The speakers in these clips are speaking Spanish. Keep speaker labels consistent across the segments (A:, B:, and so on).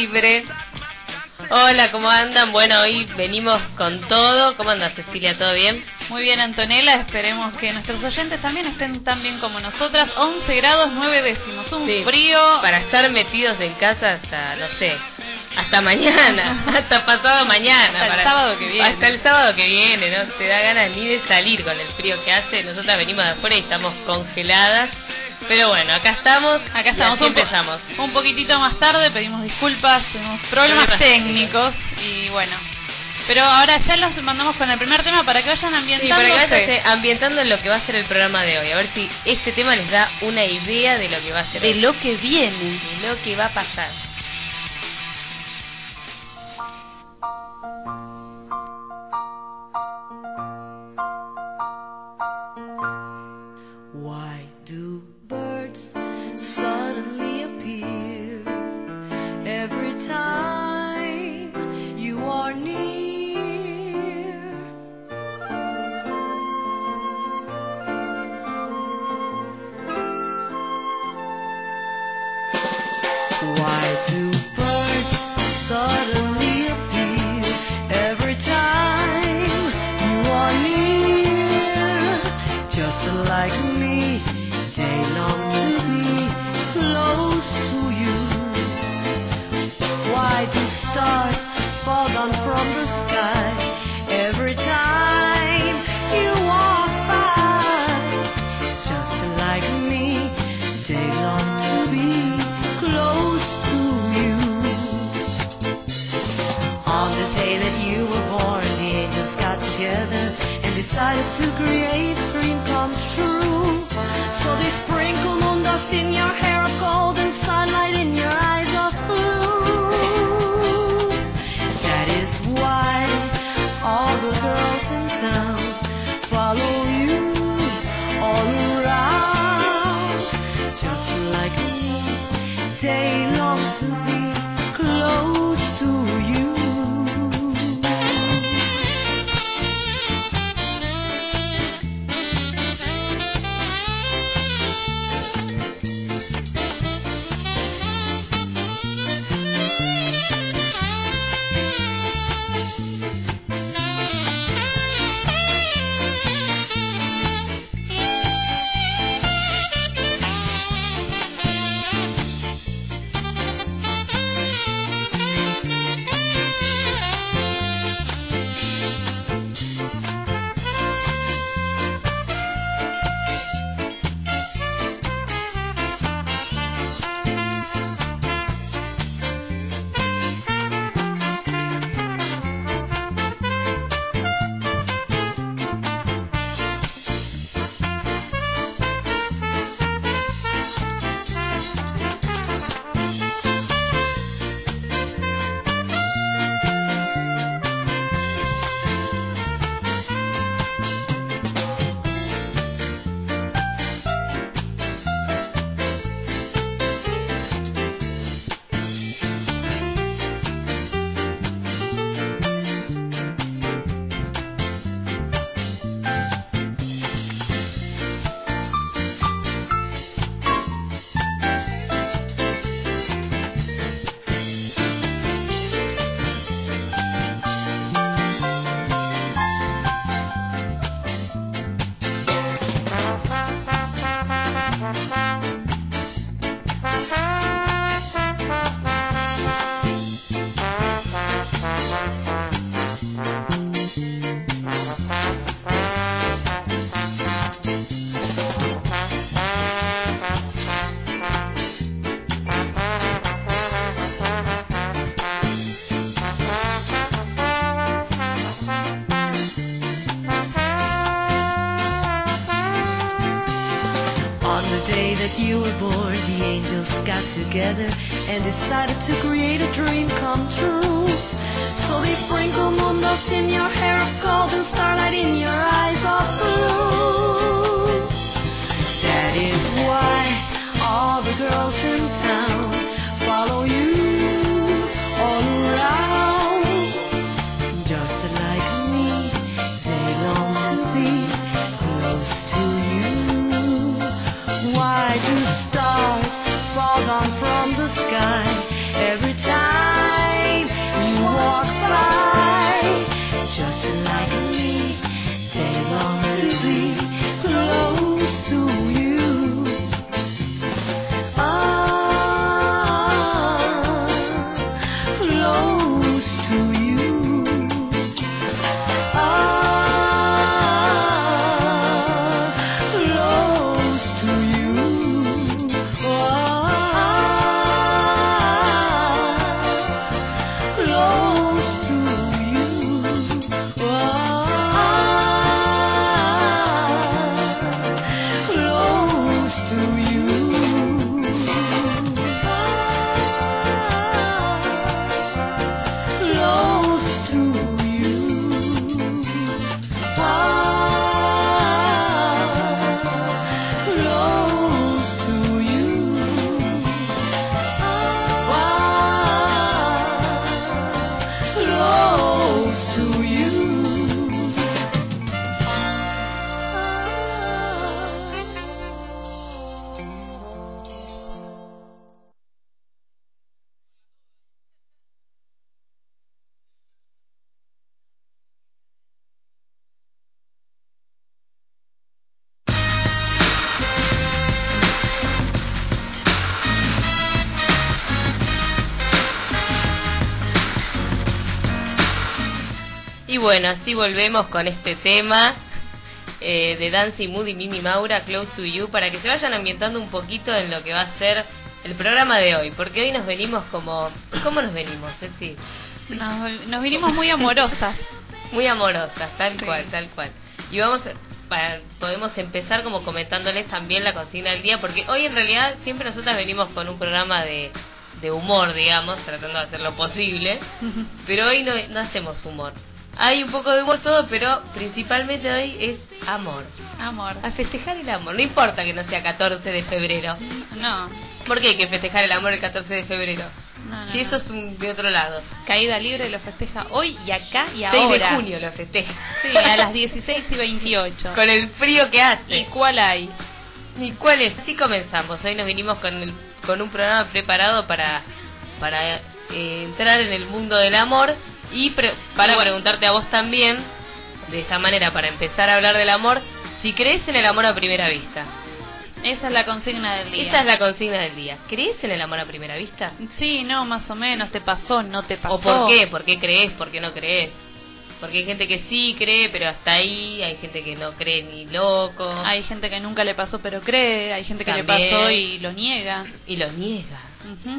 A: Libre.
B: Hola, ¿cómo andan? Bueno, hoy venimos con todo. ¿Cómo andas, Cecilia? ¿Todo bien?
A: Muy bien, Antonella. Esperemos que nuestros oyentes también estén tan bien como nosotras. 11 grados 9 décimos. Un
B: Sí.
A: frío.
B: Para estar metidos en casa hasta, no sé, hasta mañana, hasta pasado mañana.
A: Hasta el
B: para-
A: sábado que viene.
B: Hasta el sábado que viene, no te da ganas ni de salir con el frío que hace. Nosotras venimos de afuera y estamos congeladas. Pero bueno, acá estamos.
A: Acá
B: y
A: estamos. po-
B: empezamos.
A: Un poquitito más tarde. Pedimos disculpas. Tuvimos problemas
B: Problemas
A: técnicos. Y bueno. Pero ahora ya los mandamos con el primer tema para que vayan
B: Sí,
A: ambientando.
B: para que vayas eh, ambientando lo que va a ser el programa de hoy. A ver si este tema les da una idea de lo que va a ser.
A: De
B: hoy.
A: lo que viene.
B: de lo que va a pasar.
C: Hair of gold and
B: starlight in your
D: Y bueno, así volvemos con este tema eh, de Dancing Mood y Mimi Maura, Close to You, para que se vayan ambientando un poquito en lo que va a ser el programa de hoy. Porque hoy nos venimos como... ¿Cómo nos venimos, Ceci?
A: Nos, nos vinimos muy amorosas.
D: Muy amorosas, tal
A: Sí.
D: cual, tal cual. Y vamos, para, podemos empezar como comentándoles también la consigna del día, porque hoy en realidad siempre nosotras venimos con un programa de, de humor, digamos, tratando de hacer lo posible, pero hoy no, no hacemos humor. Hay un poco de humor todo, pero principalmente hoy es amor.
A: Amor.
D: A festejar el amor, no importa que no sea 14 de febrero.
A: No,
D: ¿Por qué hay que festejar el amor el 14 de febrero?
A: no, no.
D: Si eso es un, de otro lado.
A: Caída libre lo festeja hoy y acá y
D: 6 de
A: ahora.
D: junio lo festeja.
A: Sí, a las 16 y 28.
D: Con el frío que hace.
A: ¿Y cuál hay?
D: ¿Y cuál es? Sí comenzamos. Hoy nos vinimos con, el, con un programa preparado para, para eh, entrar en el mundo del amor y pre- para preguntarte a vos también, de esta manera, para empezar a hablar del amor, si crees en el amor a primera vista.
A: Esa es la consigna del día.
D: Esa es la consigna del día. ¿Crees en el amor a primera vista?
A: Sí, no, más o menos. ¿Te pasó? ¿No te pasó?
D: ¿O por qué? ¿Por qué crees? ¿Por qué no crees? Porque hay gente que sí cree, pero hasta ahí. Hay gente que no cree ni loco.
A: Hay gente que nunca le pasó pero cree. Hay gente que
D: También.
A: le pasó y lo niega.
D: Y lo niega.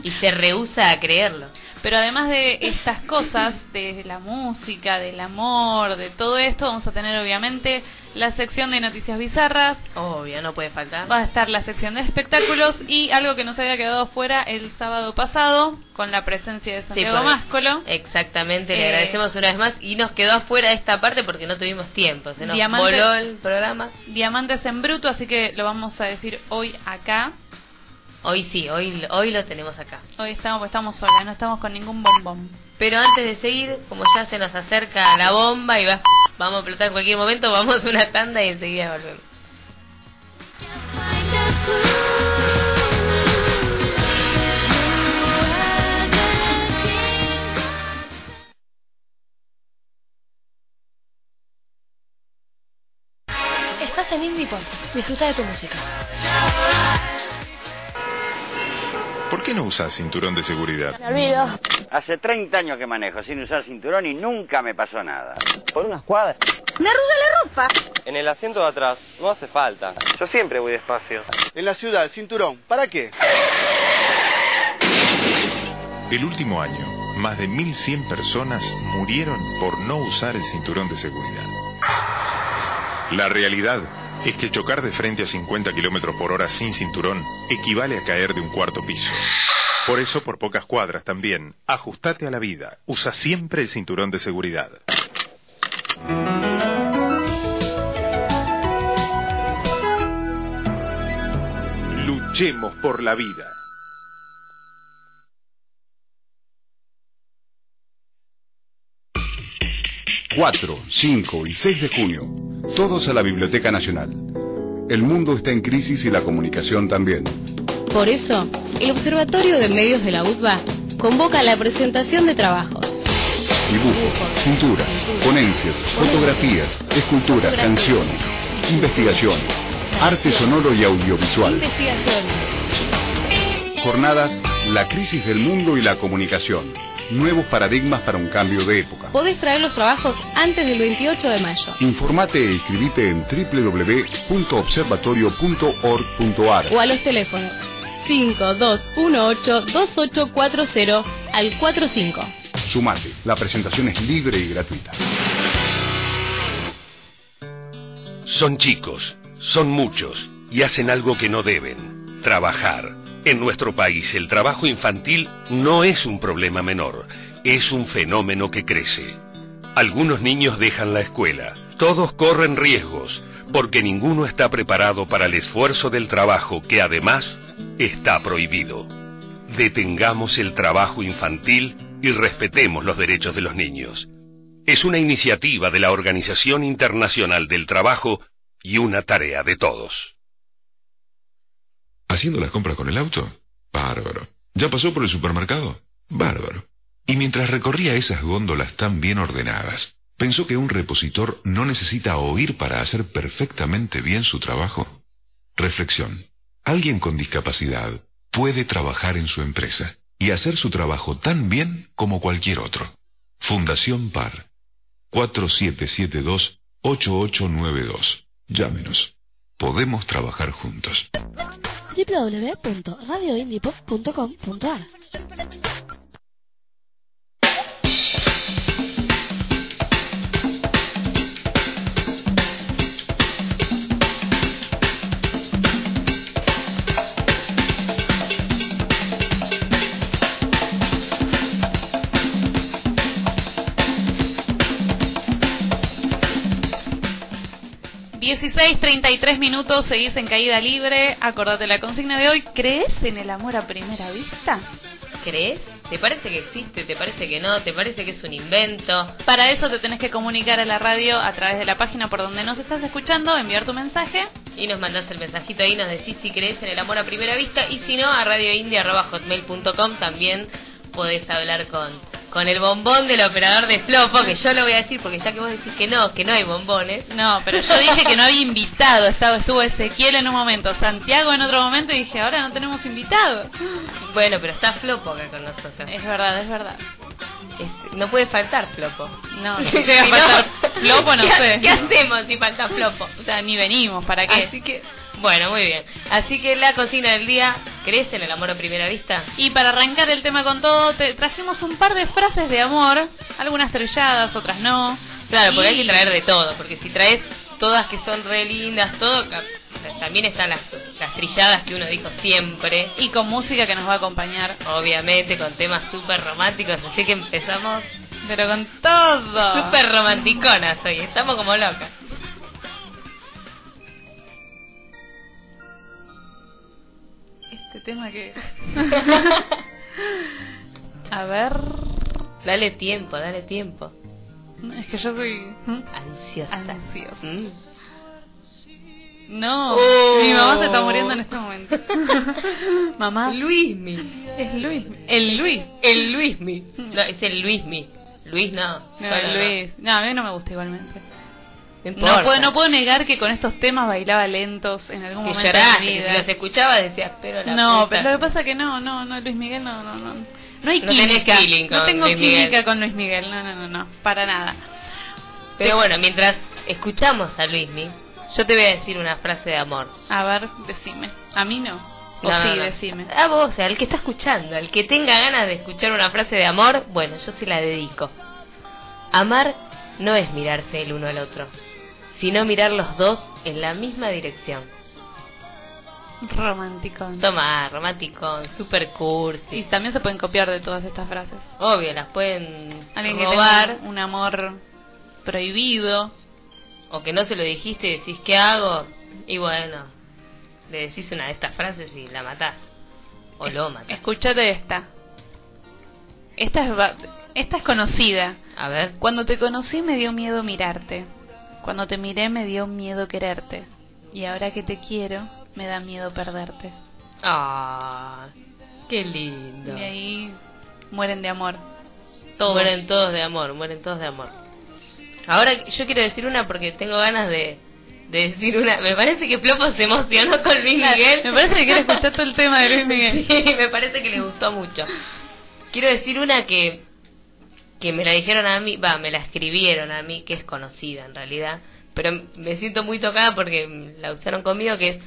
D: Y se rehúsa a creerlo.
A: Pero además de estas cosas, de la música, del amor, de todo esto, vamos a tener obviamente la sección de noticias bizarras,
D: Obvio, no puede faltar.
A: va a estar la sección de espectáculos y algo que nos había quedado fuera el sábado pasado con la presencia de Santiago
D: porque-
A: Máscolo.
D: Exactamente, le
A: Eh,
D: agradecemos una vez más y nos quedó afuera esta parte porque no tuvimos tiempo, se nos voló el programa.
A: Diamantes en bruto, así que lo vamos a decir hoy acá.
D: Hoy sí, hoy, hoy lo tenemos acá.
A: Hoy estamos, estamos solas, no estamos con ningún bombón.
D: Pero antes de seguir, como ya se nos acerca la bomba y va, vamos a explotar en cualquier momento, vamos a una tanda y enseguida volvemos.
E: Estás en Indie Pop. Disfruta de tu música.
F: ¿Por qué no usas cinturón de seguridad?
E: Me olvido.
G: Hace 30 años que manejo sin usar cinturón y nunca me pasó nada. Por unas cuadras.
E: Me arruga la ropa.
H: En el asiento de atrás no hace falta. Yo siempre voy despacio.
I: En la ciudad, el cinturón. ¿Para qué?
F: El último año, más de 1.100 personas murieron por no usar el cinturón de seguridad. La realidad es que chocar de frente a 50 kilómetros por hora sin cinturón equivale a caer de un cuarto piso. Por eso, por pocas cuadras también, ajustate a la vida. Usa siempre el cinturón de seguridad. Luchemos por la vida.
J: 4, 5 y 6 de junio, todos a la Biblioteca Nacional. El mundo está en crisis y la comunicación también.
K: Por eso, el Observatorio de Medios de la UTBA convoca la presentación de trabajos.
J: Dibujos, pinturas, ponencias, fotografías, esculturas, canciones, investigación, arte sonoro y audiovisual.
K: Investigaciones.
J: Jornadas La crisis del mundo y la comunicación. Nuevos paradigmas para un cambio de época.
K: Podés traer los trabajos antes del 28 de mayo.
J: Informate e inscribite en www.observatorio.org.ar
K: O a los teléfonos 5218-2840 al 45.
J: Sumate, la presentación es libre y gratuita.
L: Son chicos, son muchos y hacen algo que no deben, trabajar. En nuestro país el trabajo infantil no es un problema menor, es un fenómeno que crece. Algunos niños dejan la escuela, todos corren riesgos, porque ninguno está preparado para el esfuerzo del trabajo que además está prohibido. Detengamos el trabajo infantil y respetemos los derechos de los niños. Es una iniciativa de la Organización Internacional del Trabajo y una tarea de todos.
M: ¿Haciendo las compras con el auto? Bárbaro. ¿Ya pasó por el supermercado? Bárbaro. Y mientras recorría esas góndolas tan bien ordenadas, ¿pensó que un repositor no necesita oír para hacer perfectamente bien su trabajo? Reflexión. Alguien con discapacidad puede trabajar en su empresa y hacer su trabajo tan bien como cualquier otro. Fundación PAR. 4772-8892. Llámenos. Podemos trabajar juntos.
N: www.radioindipop.com.ar
A: 16.33 minutos, seguís en caída libre. Acordate la consigna de hoy. ¿Crees en el amor a primera vista?
D: ¿Crees? ¿Te parece que existe? ¿Te parece que no? ¿Te parece que es un invento?
A: Para eso te tenés que comunicar a la radio a través de la página por donde nos estás escuchando, enviar tu mensaje.
D: Y nos mandás el mensajito ahí, nos decís si crees en el amor a primera vista. Y si no, a radioindia.hotmail.com también podés hablar con, con el bombón del operador de Flopo, que yo lo voy a decir porque ya que vos decís que no, que no hay bombones.
A: No, pero yo dije que no había invitado. Estaba, estuvo Ezequiel en un momento, Santiago en otro momento y dije, ahora no tenemos invitado.
D: Bueno, pero está Flopo acá con nosotros.
A: Es verdad, es verdad.
D: Es- no puede faltar Flopo.
A: No, si llega a faltar Flopo, no
D: ¿qué,
A: sé.
D: ¿Qué hacemos si falta Flopo?
A: O sea, ni venimos, ¿para qué?
D: Así que, bueno, muy bien. Así que la cocina del día, ¿crees en el amor a primera vista?
A: Y para arrancar el tema con todo, te trajimos un par de frases de amor, algunas trilladas, otras no.
D: Claro, porque
A: Y-
D: hay que traer de todo, porque si traes todas que son re lindas, todo, también están las, las trilladas que uno dijo siempre.
A: Y con música que nos va a acompañar.
D: Obviamente, con temas súper románticos, así que empezamos
A: Pero con todo.
D: súper romanticonas hoy, estamos como locas.
A: Este tema que... a ver...
D: Dale tiempo, dale tiempo.
A: Es que yo soy...
D: Ansiosa.
A: Ansiosa.
D: Mm.
A: No,
D: Oh.
A: mi mamá se está muriendo en este momento. mamá.
D: Luismi.
A: Es Luis. El Luis.
D: El Luismi. No, es el Luismi. Luis no.
A: No, el Luis. No, a mí no me gusta igualmente.
D: No,
A: puedo, no puedo negar que con estos temas bailaba lentos en algún
D: que
A: momento
D: lloraste,
A: de mi
D: que
A: vida.
D: si los escuchaba decías, pero la
A: no,
D: puta.
A: pero lo que pasa que no, no, no, Luis Miguel no, no, no. No hay
D: No
A: química. no tengo
D: Luis
A: química
D: Miguel.
A: con Luis Miguel. No, no, no, no, para nada.
D: Pero bueno, mientras escuchamos a Luismi, yo te voy a decir una frase de amor.
A: A ver, decime. A mí no. O
D: No,
A: sí,
D: no, no.
A: decime.
D: A vos, o sea, al que está escuchando, al que tenga ganas de escuchar una frase de amor, bueno, yo se la dedico. Amar no es mirarse el uno al otro, sino mirar los dos en la misma dirección.
A: Romántico.
D: Toma, romántico, super cursi.
A: Y también se pueden copiar de todas estas frases.
D: Obvio, las pueden
A: Alguien que
D: robar.
A: tenga un amor prohibido.
D: O que no se lo dijiste y decís, ¿qué hago? Y bueno, le decís una de estas frases y la matás. O lo matás.
A: Escúchate esta. Esta es, esta es conocida.
D: A ver.
A: Cuando te conocí me dio miedo mirarte. Cuando te miré me dio miedo quererte. Y ahora que te quiero, me da miedo perderte.
D: Ah, qué lindo.
A: Y ahí mueren de amor. Todos.
D: Mueren todos de amor, mueren todos de amor. Ahora yo quiero decir una porque tengo ganas de, de decir una. Me parece que Flopo se emocionó con Luis Miguel.
A: me parece que quiere escuchar todo el tema de Luis Miguel.
D: Sí, me parece que le gustó mucho. Quiero decir una que que me la dijeron a mí, va, me la escribieron a mí, que es conocida en realidad, pero me siento muy tocada porque la usaron conmigo, que es,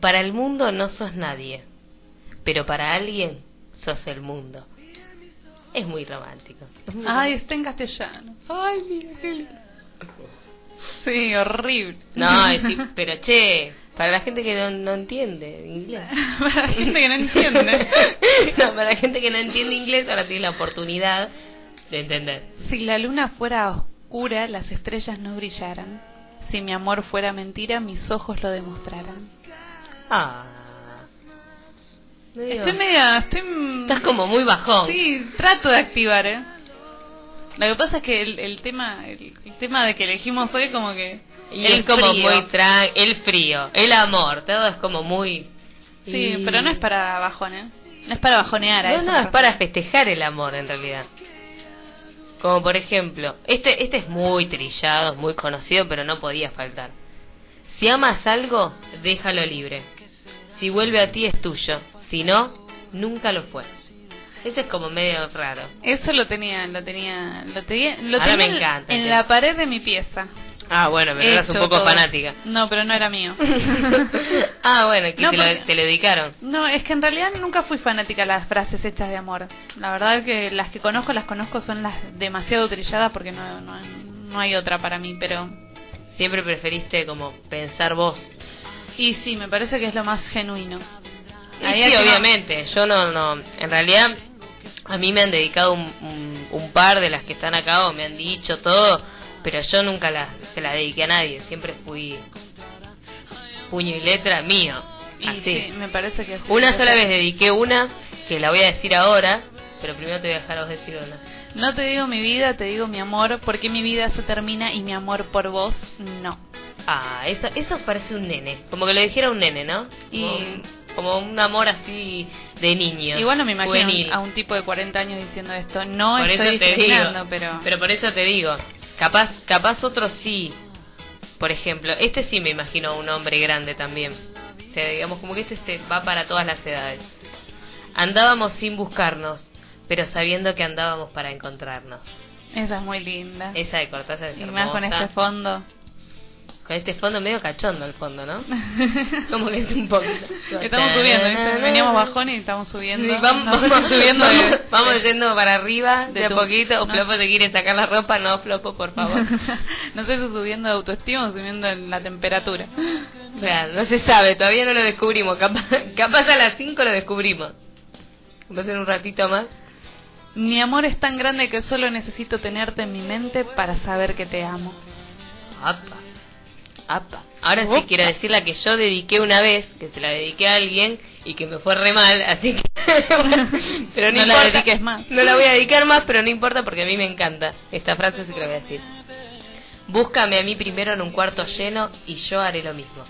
D: para el mundo no sos nadie, pero para alguien sos el mundo. Es muy romántico. es muy
A: Ay, está en castellano. Ay, Miguel. Sí, horrible.
D: No, es pero che, para la gente que no, no entiende inglés.
A: Para la gente que no entiende.
D: no, para la gente que no entiende inglés, ahora tiene la oportunidad de entender.
A: Si la luna fuera oscura, las estrellas no brillaran. Si mi amor fuera mentira, mis ojos lo demostraran.
D: Ah. Medio-
A: Estoy media... Estoy...
D: Estás como muy bajón.
A: Sí, trato de activar, ¿eh? Lo que pasa es que el, el tema el, el tema de que elegimos hoy como que...
D: Y
A: el
D: es como
A: frío.
D: muy tran el frío, el amor, todo es como muy...
A: Sí,
D: y-
A: pero no es para bajón, ¿eh? No es para bajonear
D: No, no, es para festejar el amor en realidad. Como por ejemplo, este este es muy trillado, muy conocido, pero no podía faltar. Si amas algo, déjalo libre. Si vuelve a ti es tuyo. Si no, nunca lo fue. Ese es como medio raro.
A: Eso lo tenía, lo tenía, lo tenía, lo
D: Ahora
A: tenía
D: me
A: en-
D: encanta,
A: en
D: che.
A: la pared de mi pieza.
D: Ah, bueno, pero eras un poco
A: todo.
D: fanática.
A: No, pero no era mío.
D: ah, bueno, que
A: No,
D: te, lo,
A: porque-
D: te lo dedicaron.
A: No, es que en realidad nunca fui fanática de las frases hechas de amor. La verdad es que las que conozco, las conozco son las demasiado trilladas porque no, no, no hay otra para mí, pero...
D: Siempre preferiste como pensar vos.
A: Y sí, me parece que es lo más genuino.
D: Y
A: Ahí
D: sí, obviamente. Yo no, no. En realidad, a mí me han dedicado un, un, un par de las que están acá o me han dicho todo, pero yo nunca la, se la dediqué a nadie. Siempre fui puño y letra mío.
A: Y
D: Así.
A: sí, me parece que.
D: Una sola vez dediqué una, que la voy a decir ahora, pero primero te voy a dejar a vos decir una.
A: No te digo mi vida, te digo mi amor, porque mi vida se termina y mi amor por vos no.
D: Ah, eso, eso parece un nene. Como que lo dijera un nene, ¿no?
A: Y-
D: Como, como un amor así de niño.
A: Igual no me imagino
D: juvenil.
A: a un tipo de 40 años diciendo esto. No
D: por
A: estoy
D: eso te digo,
A: pero...
D: por eso te digo, capaz, capaz otro sí. Por ejemplo, este sí me imagino un hombre grande también. O sea, digamos como que este se va para todas las edades. Andábamos sin buscarnos, pero sabiendo que andábamos para encontrarnos.
A: Esa es muy linda.
D: Esa de Cortázar es
A: y más con
D: hermosa.
A: este fondo.
D: Con este fondo medio cachondo el fondo, ¿no? Como que es un poquito.
A: Estamos subiendo, ¿viste? Veníamos bajón y estamos subiendo.
D: Sí, vamos, vamos,
A: subiendo
D: vamos,
A: de-
D: vamos yendo para arriba de,
A: de
D: a poquito. O
A: no.
D: Flopo te quiere sacar la ropa, no, Flopo, por favor.
A: no sé si subiendo de autoestima o subiendo en la temperatura.
D: Claro, no se sabe, todavía no lo descubrimos. Capaz, capaz a las 5 lo descubrimos. Va a ser un ratito más.
A: Mi amor es tan grande que solo necesito tenerte en mi mente para saber que te amo.
D: Apa. Apa. Ahora sí quiero decir la que yo dediqué una vez, que se la dediqué a alguien y que me fue re mal, así que... pero no,
A: No la
D: importa.
A: dediques más.
D: No la voy a dedicar más, pero no importa porque a mí me encanta. Esta frase sí que la voy a decir. Búscame a mí primero en un cuarto lleno y yo haré lo mismo.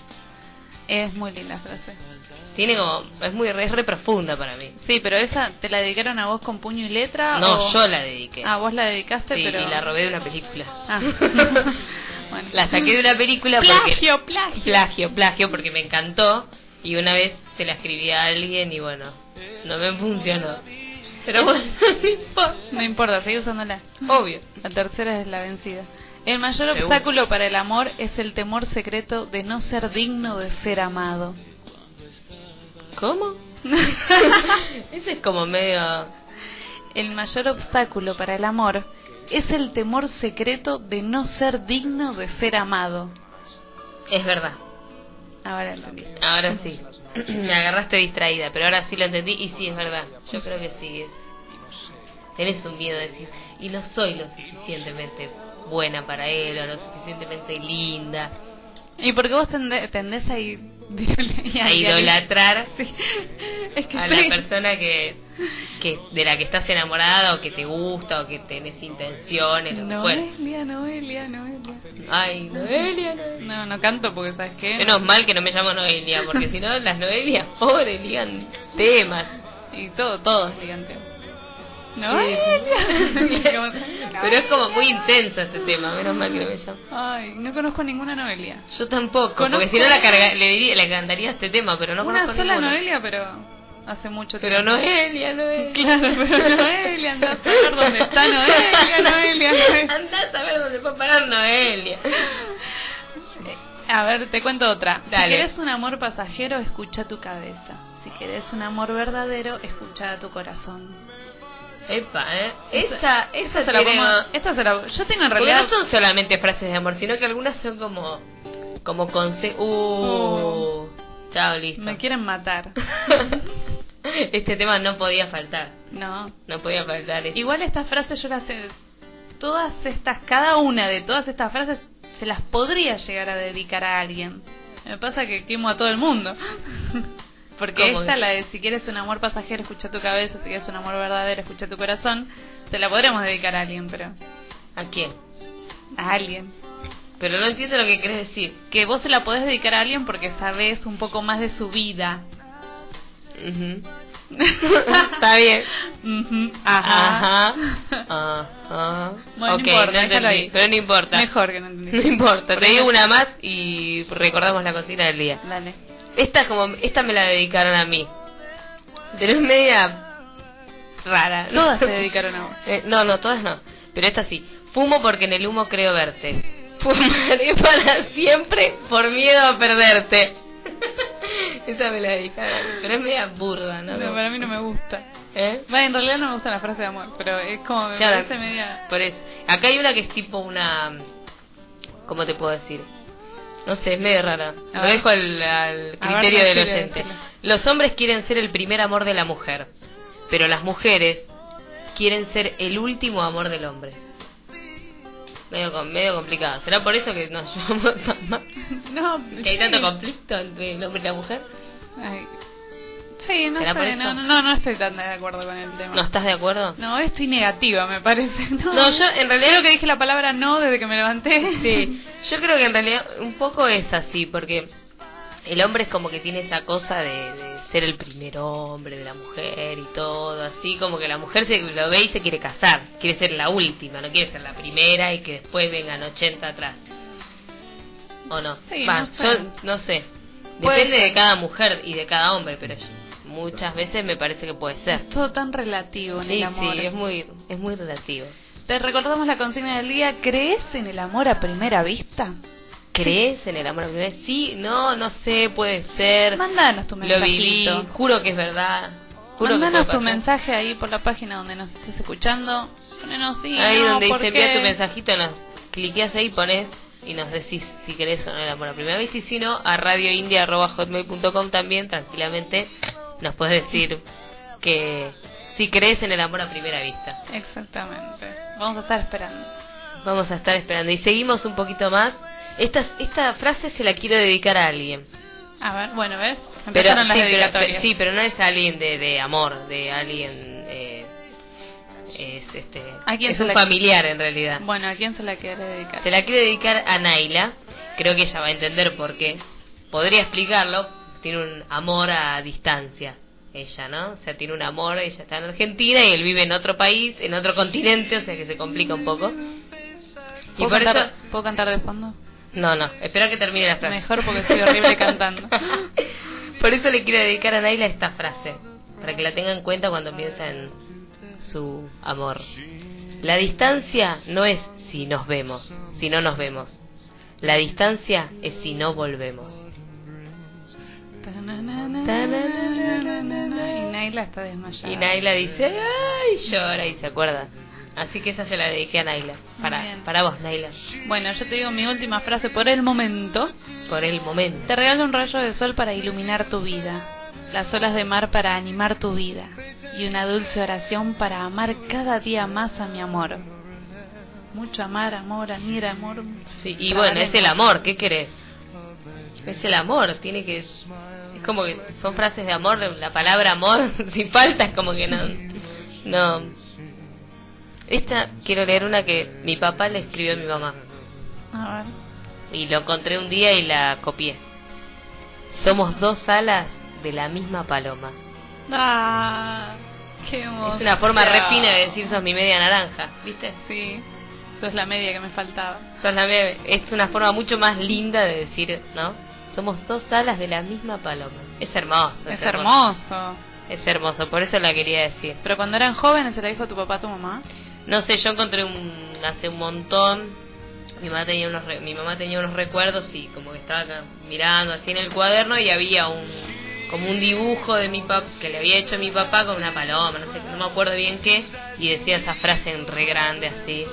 A: Es muy linda frase.
D: Tiene como... Es muy re, es re profunda para mí.
A: Sí, pero esa te la dedicaron a vos con puño y letra.
D: No,
A: o-
D: yo la dediqué.
A: Ah, vos la dedicaste,
D: Sí,
A: pero.
D: y la robé de una película.
A: Ah. bueno.
D: La saqué de una película porque...
A: Plagio, plagio.
D: Plagio, plagio, porque me encantó. Y una vez se la escribí a alguien y bueno, no me funcionó. Pero bueno, no importa.
A: No importa, sigue usándola.
D: Obvio.
A: La tercera es la vencida. El mayor obstáculo para el amor es el temor secreto de no ser digno de ser amado.
D: ¿Cómo? Ese es como medio...
A: El mayor obstáculo para el amor es el temor secreto de no ser digno de ser amado.
D: Es verdad.
A: Ahora entendí.
D: Ahora sí. Me agarraste distraída, pero ahora sí lo entendí y sí, es verdad. Yo creo que sí. Tenés un miedo de decir, y no soy lo suficientemente buena para él o lo suficientemente linda.
A: Y porque vos tendés a, ir-
D: A idolatrar
A: Es que
D: a
A: sí.
D: la persona que, que de la que estás enamorada o que te gusta o que tenés intenciones.
A: Noelia, Noelia, Noelia.
D: Ay, Noelia, Noelia.
A: No, no canto porque, ¿sabes qué?
D: Menos mal que no me llamo Noelia, porque si no, las Noelias, pobres, ligan temas.
A: Y todo, todos digan temas.
D: Noelia. Pero es como muy intenso este tema, menos mal que no me llamo.
A: Ay, no conozco ninguna Noelia.
D: Yo tampoco,
A: Conozco-
D: porque si no la carga, le, diría, le cantaría este tema, pero no
A: Una
D: conozco
A: sola
D: ninguna.
A: Noelia, pero hace mucho
D: Pero
A: tiempo.
D: Noelia, Noelia.
A: Claro, pero Noelia, anda a saber dónde está Noelia, Noelia, Noelia.
D: Anda a saber dónde va a parar Noelia.
A: A ver, te cuento otra.
D: Dale.
A: Si querés un amor pasajero, escucha tu cabeza. Si querés un amor verdadero, escucha a tu corazón.
D: Epa, ¿eh? Esa, esa
A: se la
D: tiene-
A: pongo- esta se la- yo tengo en
D: Porque
A: realidad-
D: no son solamente frases de amor, sino que algunas son como como conse... Uh, chao, listo.
A: Me quieren matar.
D: Este tema no podía faltar.
A: No.
D: No podía faltar.
A: Igual estas frases yo las. Todas estas, cada una de todas estas frases se las podría llegar a dedicar a alguien. Me pasa que quemo a todo el mundo. Porque
D: ¿Cómo
A: esta, la de si quieres un amor pasajero, escucha tu cabeza, si quieres un amor verdadero, escucha tu corazón, se la podríamos dedicar a alguien, pero...
D: ¿A quién?
A: A alguien.
D: Pero no entiendo lo que querés decir.
A: Que vos se la podés dedicar a alguien porque sabés un poco más de su vida.
D: Está bien.
A: Ujú, Ajá.
D: Ajá. Ajá.
A: Bueno,
D: Ok,
A: no importa,
D: no entendí,
A: ahí.
D: Pero no importa.
A: Mejor que no entendí.
D: No importa. Te digo una más y recordamos la cocina del día.
A: Dale.
D: Esta como esta me la dedicaron a mí. Pero es media rara.
A: Todas se dedicaron a vos.
D: Eh, no, no, todas no. Pero esta sí. Fumo porque en el humo creo verte. Fumaré para siempre por miedo a perderte. Esa me la dedicaron. Pero es media burda, ¿no?
A: No, para mí no me gusta.
D: ¿Eh?
A: Va, en realidad no me gusta la frase de amor, pero es como me
D: Claro,
A: parece media...
D: por eso. Acá hay una que es tipo una... ¿Cómo te puedo decir? No sé, es medio rara.
A: A
D: Lo
A: ver.
D: dejo al, al criterio del oyente. Los hombres quieren ser el primer amor de la mujer, pero las mujeres quieren ser el último amor del hombre. Medio, com- medio complicado. ¿Será por eso que nos llevamos tan mal?
A: No,
D: ¿Que hay tanto conflicto entre el hombre y la mujer?
A: Ay. Sí, no
D: ¿Será por
A: sé, no, no, no, no estoy tan de acuerdo con el tema.
D: ¿No estás de acuerdo?
A: No, estoy negativa, me parece. No,
D: No, yo en realidad-
A: Creo que dije la palabra no desde que me levanté.
D: Sí, yo creo que en realidad un poco es así, porque el hombre es como que tiene esa cosa de, de ser el primer hombre de la mujer y todo, así como que la mujer se lo ve y se quiere casar, quiere ser la última, no quiere ser la primera y que después vengan 80 atrás. ¿O no?
A: Sí,
D: Va,
A: no sé.
D: yo no sé. Depende de cada mujer y de cada hombre, pero muchas veces me parece que puede ser.
A: Es todo tan relativo en
D: Sí,
A: el amor.
D: sí, es muy, es muy relativo.
A: Te recordamos la consigna del día. ¿Crees en el amor a primera vista?
D: ¿Crees en el amor a primera vista? Sí, no, no sé, puede ser.
A: Mandanos tu
D: Lo viví, juro que es verdad. Juro que puede
A: tu mensaje ahí por la página donde nos estés escuchando. Ponenos sí,
D: Ahí
A: no,
D: donde
A: ¿por
D: dice envía tu mensajito, nos cliqueas ahí, pones y nos decís si querés o no el amor a primera vista. Y si no, a radioindia.hotmail.com también, tranquilamente, nos puedes decir que si crees en el amor a primera vista.
A: Exactamente. Vamos a estar esperando.
D: Vamos a estar esperando. Y seguimos un poquito más. Esta, esta frase se la quiero dedicar a alguien.
A: A ver, bueno, ¿ves?
D: Pero,
A: Empezaron las
D: sí, pero,
A: dedicatorias.
D: sí, pero no es alguien de, de amor, de alguien... Eh, es este
A: ¿A quién
D: es un familiar en realidad.
A: Bueno, ¿a quién se la quiere dedicar?
D: Se la quiero dedicar a Naila. Creo que ella va a entender por qué. Podría explicarlo. Tiene un amor a distancia. Ella, ¿no? O sea, tiene un amor. Ella está en Argentina y él vive en otro país, en otro continente, o sea que se complica un poco. Y
A: ¿Puedo,
D: por
A: cantar,
D: eso.
A: ¿Puedo cantar de fondo?
D: No, no. Espera que termine la frase.
A: Mejor porque soy horrible cantando.
D: Por eso le quiero dedicar a Naila esta frase. Para que la tenga en cuenta cuando piensa en su amor. La distancia no es si nos vemos, si no nos vemos. La distancia es si no volvemos.
A: Y Naila está desmayada.
D: Y Naila dice, ay, llora y se acuerda Así que esa se la dediqué a Naila. Para,
A: Bien.
D: para vos, Naila.
A: Bueno, yo te digo mi última frase por el momento.
D: Por el momento.
A: Te regalo un rayo de sol para iluminar tu vida, las olas de mar para animar tu vida y una dulce oración para amar cada día más a mi amor. Mucho amar, amor, anir, amor.
D: Sí, y bueno, es el amor, ¿qué querés? Es el amor, tiene que... Como que son frases de amor, la palabra amor, si falta es como que no... No... Esta, quiero leer una que mi papá le escribió a mi mamá.
A: A ver.
D: Y lo encontré un día y la copié. Somos dos alas de la misma paloma.
A: Ah, qué emoción.
D: Es una forma re fina de decir sos mi media naranja, ¿viste?
A: Sí, sos la media que me faltaba.
D: Sos la media- es una forma mucho más linda de decir, ¿no? Somos dos alas de la misma paloma. Es hermoso.
A: Es hermoso.
D: Es hermoso, por eso la quería decir.
A: Pero cuando eran jóvenes se la dijo tu papá a tu mamá.
D: No sé, yo encontré un, hace un montón. Mi mamá tenía unos re- mi mamá tenía unos recuerdos y como que estaba acá mirando así en el cuaderno y había un como un dibujo de mi papá que le había hecho mi papá con una paloma, no sé, no me acuerdo bien qué y decía esa frase en re grande así.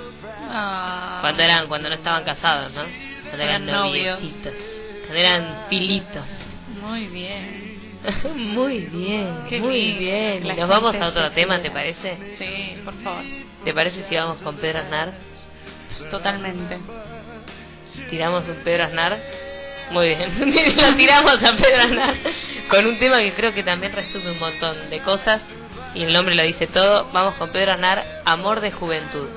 A: Ah.
D: Cuando eran cuando no estaban casados, ¿no? Cuando eran,
A: Eran
D: noviecitos. Eran filitos.
A: Muy bien.
D: muy bien,
A: Qué
D: muy
A: lindo.
D: bien.
A: La
D: ¿Nos vamos a otro tema, te parece?
A: Sí, por favor.
D: ¿Te parece si vamos con Pedro Aznar?
A: Totalmente.
D: ¿Tiramos un Pedro Aznar? Muy bien, lo tiramos a Pedro Aznar con un tema que creo que también resume un montón de cosas y el nombre lo dice todo. Vamos con Pedro Aznar, Amor de Juventud.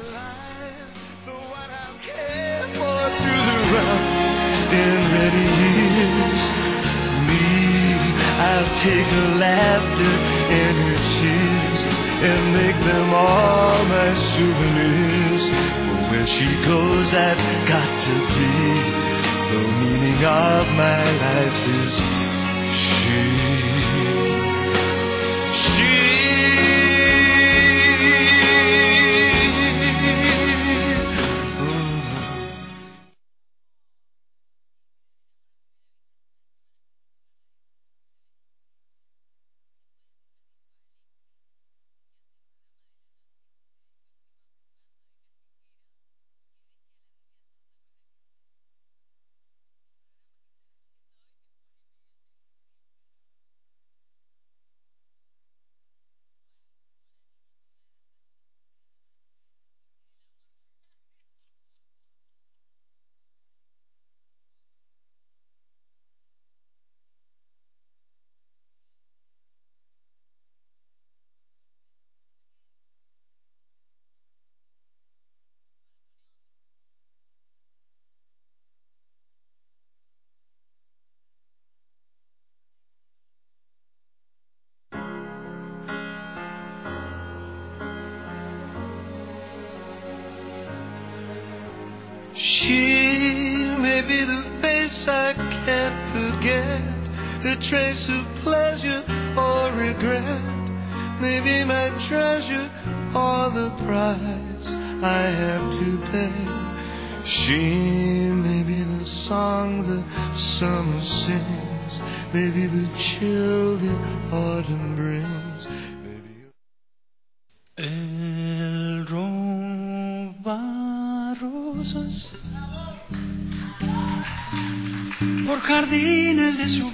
O: I'll take her laughter and her tears and make them all my souvenirs. But when she goes, I've got to be. The meaning of my life is she. she. A trace of pleasure or regret. Maybe my treasure or the price I have to pay. She may be the song the summer sings, maybe the chill the autumn brings. El roba rosas por jardines de su.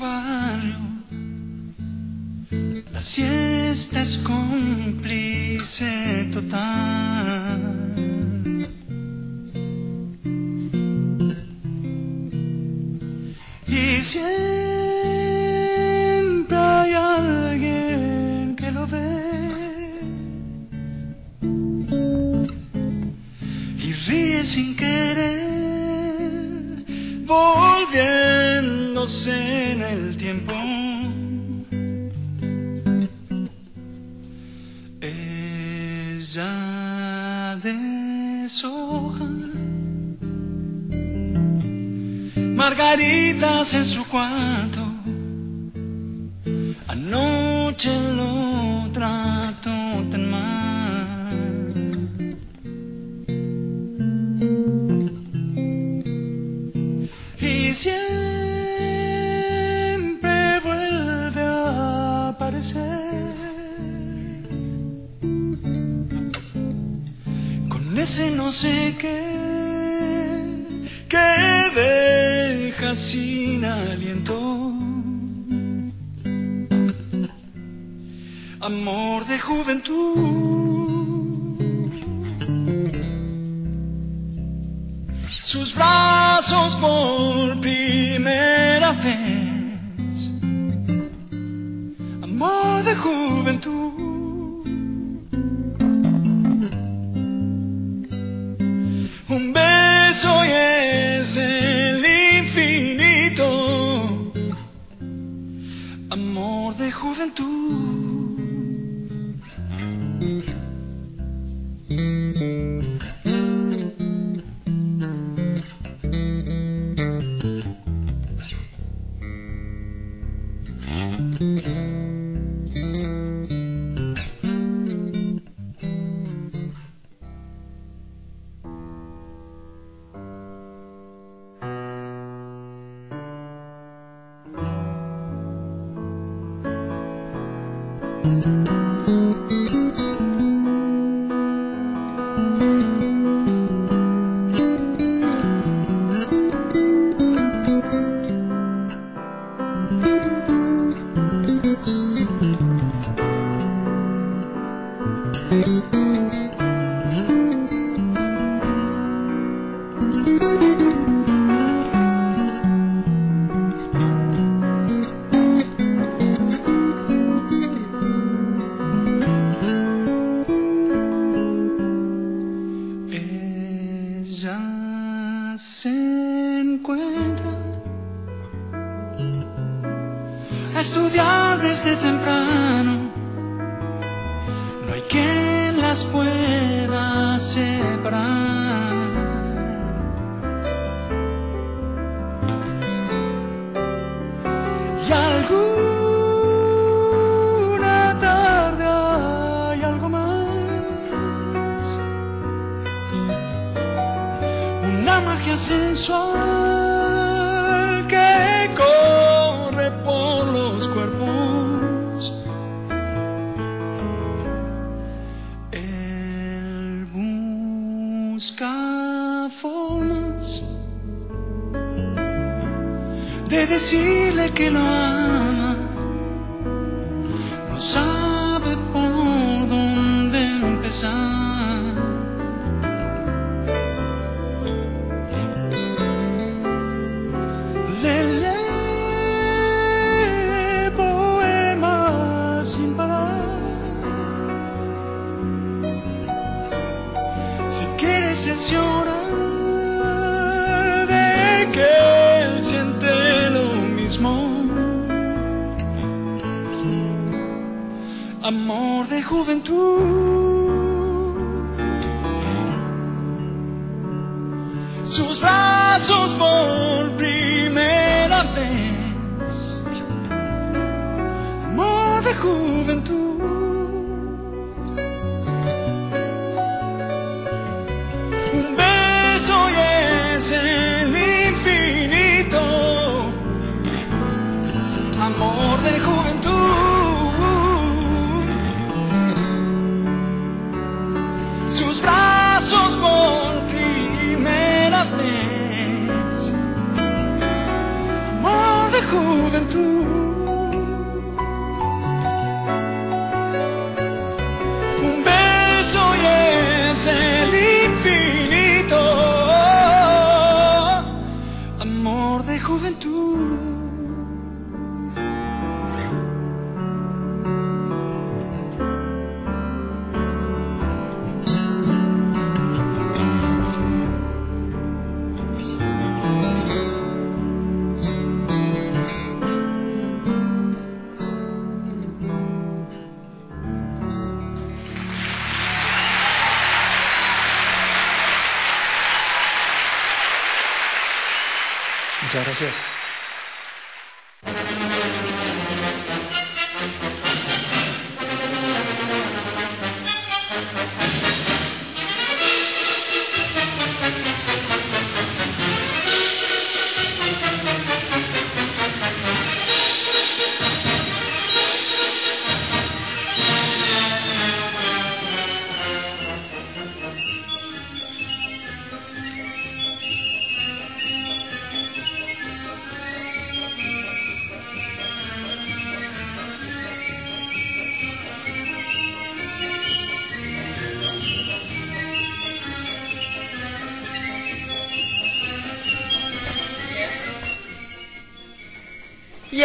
O: La siesta es cómplice total. Y siempre margaritas en su cuarto.
P: De juventud.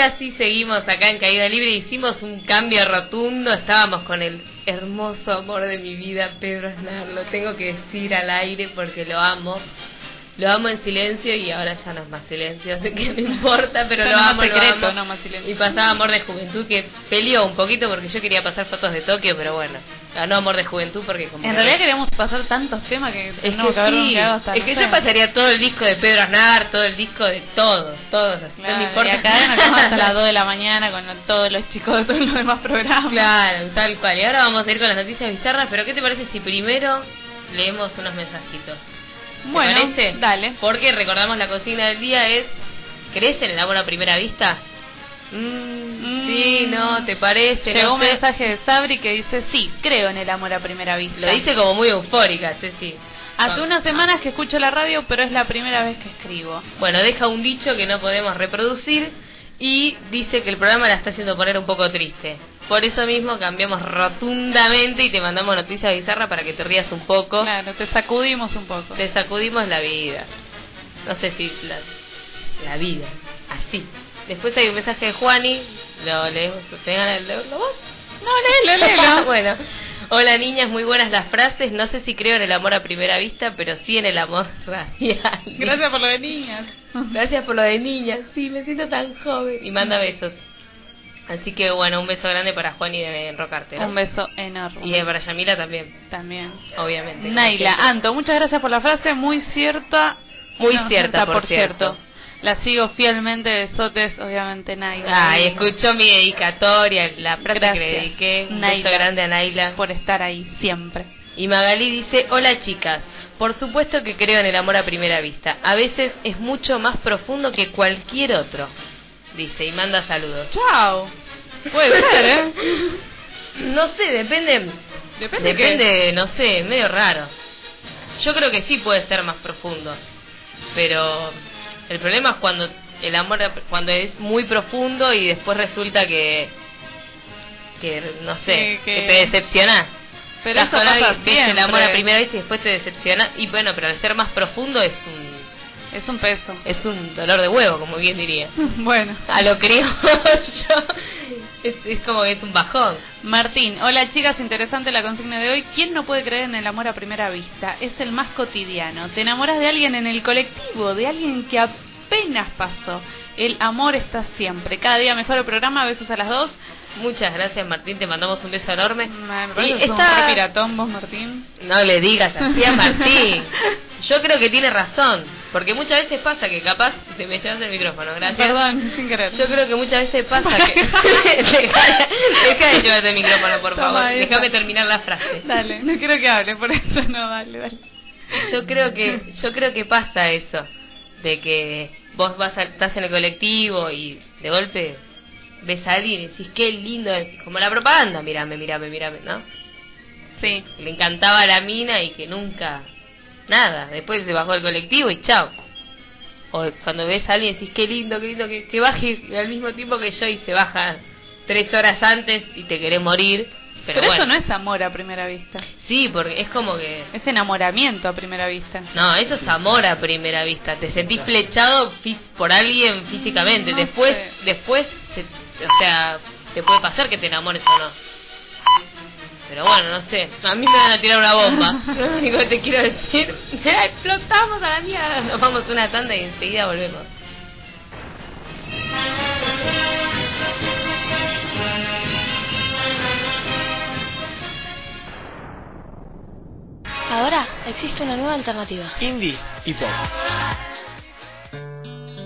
D: Así seguimos acá en Caída Libre. Hicimos un cambio rotundo. Estábamos con el hermoso amor de mi vida, Pedro Aznar. Lo tengo que decir al aire porque lo amo. Lo amo en silencio y ahora ya no es más silencio, así que no importa, pero
A: Ya
D: lo
A: no
D: amo, lo
A: secreto,
D: amo.
A: no más silencio.
D: Y pasaba Amor de Juventud, que peleó un poquito porque yo quería pasar fotos de Tokio, pero bueno, ganó Amor de Juventud porque como...
A: En realidad queríamos pasar tantos temas que
D: Es
A: tenemos
D: que,
A: que, habernos
D: sí,
A: quedado hasta
D: es
A: no
D: que
A: sé.
D: yo pasaría todo el disco de Pedro Aznar, todo el disco de todos, todos, así, no
A: Claro,
D: me importa.
A: y acá nos quedamos hasta las 2 de la mañana con todos los chicos de todos los demás programas.
D: Claro, tal cual. Y ahora vamos a ir con las noticias bizarras, pero ¿qué te parece si primero leemos unos mensajitos? ¿Te
A: Bueno,
D: parece?
A: dale.
D: Porque recordamos la consigna del día es ¿Crees en el amor a primera vista? Mm, sí, no, ¿te parece?
A: Llegó
D: No
A: un
D: sé.
A: mensaje de Sabri que dice, sí, creo en el amor a primera vista.
D: Lo dice como muy eufórica, sí.
A: Hace unas semanas que escucho la radio, pero es la primera vez que escribo.
D: Bueno, deja un dicho que no podemos reproducir y dice que el programa la está haciendo poner un poco triste. Por eso mismo cambiamos rotundamente y te mandamos noticias bizarras para que te rías un poco.
A: Claro, te sacudimos un poco.
D: Te sacudimos la vida. No sé si la, la vida. Así. Después hay un mensaje de Juani. Lo leemos. ¿Te ganas de leerlo vos?
A: No, léelo, léelo.
D: bueno. Hola niñas, muy buenas las frases. No sé si creo en el amor a primera vista, pero sí en el amor radial.
A: Gracias por lo de niñas.
D: Gracias por lo de niñas. Sí, me siento tan joven. Y manda besos. Así que bueno, un beso grande para Juan y de enrocarte. ¿no?
A: Un beso enorme.
D: Y para Yamila también.
A: También.
D: Obviamente.
A: Naila. Anto, muchas gracias por la frase, muy cierta.
D: Muy
A: No,
D: cierta, por cierto.
A: La sigo fielmente, besotes, obviamente, Naila.
D: Ay, escuchó mi dedicatoria, la frase que le dediqué. Un beso grande a Naila.
A: Por estar ahí, siempre.
D: Y Magalí dice, hola chicas, por supuesto que creo en el amor a primera vista. A veces es mucho más profundo que cualquier otro. Dice, y manda saludos.
A: Chao. Puede ser, ¿eh?
D: No sé, depende.
A: Depende
D: Depende, no sé, medio raro. Yo creo que sí puede ser más profundo. Pero el problema es cuando el amor cuando es muy profundo y después resulta que que no sé,
A: Sí, que-
D: que, te decepcionás.
A: Pero eso pasa
D: que es el amor a primera vista y después te decepcionás y bueno, pero al ser más profundo es un
A: Es un peso.
D: es un dolor de huevo, como bien diría.
A: Bueno.
D: A lo creo yo. Es, es como que es un bajón.
A: Martín, hola chicas, interesante la consigna de hoy. ¿Quién no puede creer en el amor a primera vista? Es el más cotidiano. Te enamoras de alguien en el colectivo, de alguien que apenas pasó. El amor está siempre. Cada día mejor el programa, besos a las dos.
D: Muchas gracias Martín, te mandamos un beso enorme.
A: Me
D: Y
A: un
D: esta-
A: piratón vos, Martín.
D: No le digas así a Martín. Yo creo que tiene razón, porque muchas veces pasa que capaz te me llevas el micrófono, gracias.
A: Perdón, sin querer.
D: Yo creo que muchas veces pasa que deja, de llevarte el micrófono, por favor. Déjame terminar la frase.
A: Dale, no quiero que hable, por eso no, dale, dale.
D: Yo creo que yo creo que pasa eso, de que vos vas a- estás en el colectivo y de golpe ves a alguien y decís qué lindo, es", como la propaganda, mírame, mírame, mírame, ¿no?
A: Sí.
D: Le encantaba la mina y que nunca nada, después se bajó el colectivo y chao. O cuando ves a alguien decís qué lindo, qué lindo que, que baje al mismo tiempo que yo y se baja tres horas antes y te querés morir. Pero,
A: Pero,
D: bueno,
A: eso no es amor a primera vista.
D: Sí, porque es como que
A: Es enamoramiento a primera vista.
D: No, eso es amor a primera vista. Te sentís flechado por alguien físicamente.
A: No
D: después,
A: sé.
D: después, se- o sea, te puede pasar que te enamores o no. Pero bueno, no sé. A mí me van a tirar una bomba. Lo único que te quiero decir, ya explotamos a la mierda. Nos vamos una tanda y enseguida volvemos.
E: Ahora existe una nueva alternativa.
I: Indie y pop.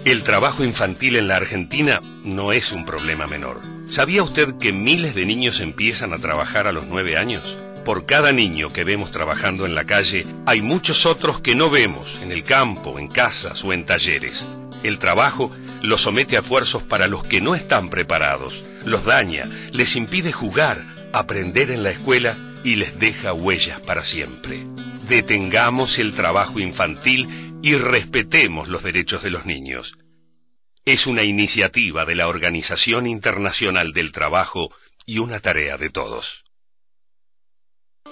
L: El trabajo infantil en la Argentina no es un problema menor. ¿Sabía usted que miles de niños empiezan a trabajar a los nueve años? Por cada niño que vemos trabajando en la calle, hay muchos otros que no vemos en el campo, en casas o en talleres. El trabajo los somete a esfuerzos para los que no están preparados, los daña, les impide jugar, aprender en la escuela y les deja huellas para siempre. Detengamos el trabajo infantil y respetemos los derechos de los niños. Es una iniciativa de la Organización Internacional del Trabajo y una tarea de todos.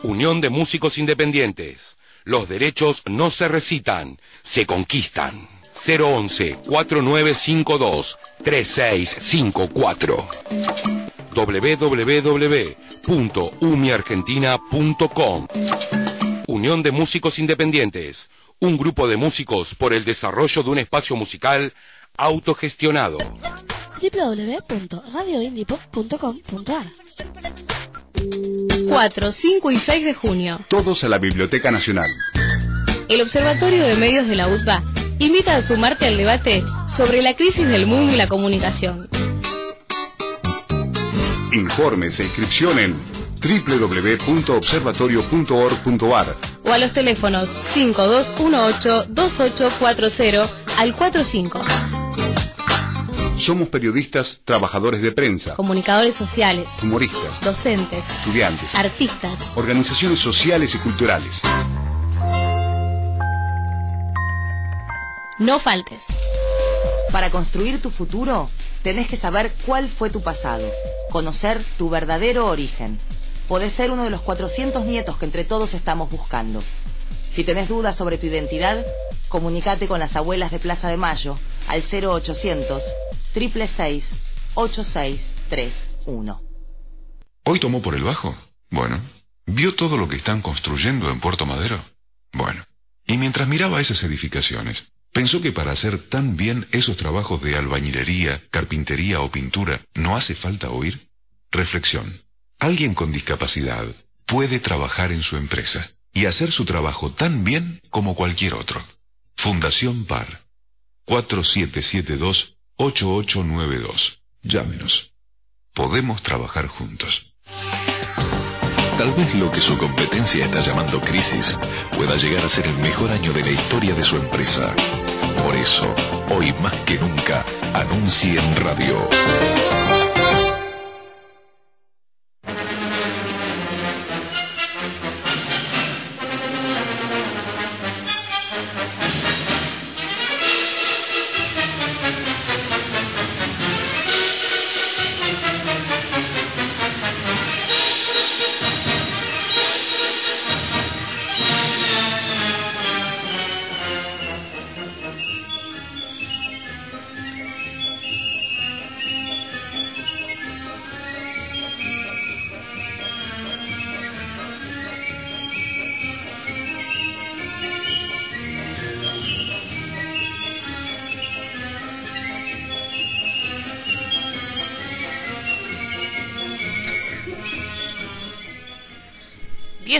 Q: Unión de Músicos Independientes. Los derechos no se recitan, se conquistan.
L: 011-4952-3654 www.umiargentina.com Unión de Músicos Independientes, un grupo de músicos por el desarrollo de un espacio musical autogestionado.
N: www.radioindipop.com.ar
K: 4, 5 y 6 de junio.
J: Todos a la Biblioteca Nacional.
K: El Observatorio de Medios de la UTBA invita a sumarte al debate sobre la crisis del mundo y la comunicación.
J: Informes e inscripción en www.observatorio.org.ar
K: O a los teléfonos 5218-2840 al 45.
J: Somos periodistas, trabajadores de prensa,
K: Comunicadores sociales,
J: humoristas,
K: docentes,
J: estudiantes,
K: artistas.
J: organizaciones sociales y culturales.
K: No faltes.
Q: Para construir tu futuro, tenés que saber cuál fue tu pasado, conocer tu verdadero origen. Podés ser uno de los 400 nietos que entre todos estamos buscando. Si tenés dudas sobre tu identidad, comunicate con las abuelas de Plaza de Mayo al 0800 666 8631.
M: ¿Hoy tomó por el bajo? Bueno. ¿Vio todo lo que están construyendo en Puerto Madero? Bueno. Y mientras miraba esas edificaciones, pensó que para hacer tan bien esos trabajos de albañilería, carpintería o pintura, ¿no hace falta oír? Reflexión. Alguien con discapacidad puede trabajar en su empresa y hacer su trabajo tan bien como cualquier otro. Fundación PAR. 4772-8892. Llámenos. Podemos trabajar juntos.
R: Tal vez lo que su competencia está llamando crisis pueda llegar a ser el mejor año de la historia de su empresa. Por eso, hoy más que nunca, anuncie en radio.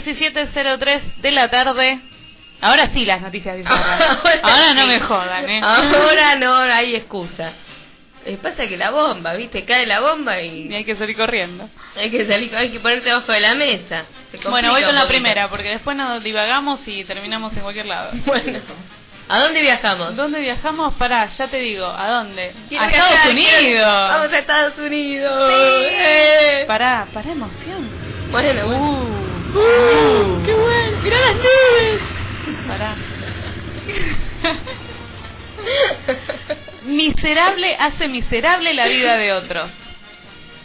A: De la tarde. Ahora sí las noticias bizarras. Ahora no
D: sí.
A: me jodan, ¿eh?
D: Ahora no hay excusa. Eh, pasa que la bomba, ¿viste? Cae la bomba y...
A: Y hay que salir corriendo.
D: Hay que salir, hay que ponerte abajo de la mesa.
A: Bueno, voy con la primera, porque después nos divagamos y terminamos en cualquier lado.
D: Bueno. ¿A dónde viajamos?
A: ¿Dónde viajamos? Pará, ya te digo, ¿a dónde?
D: Quiero
A: a
D: viajar,
A: Estados
D: quiero-
A: Unidos.
D: Vamos a Estados Unidos.
A: Sí.
D: Eh.
A: Pará, pará, emoción.
D: Bueno, bueno.
A: Uh,
D: ¡Qué bueno! ¡Mirá las nubes!
A: Pará. Miserable hace miserable la vida de otros.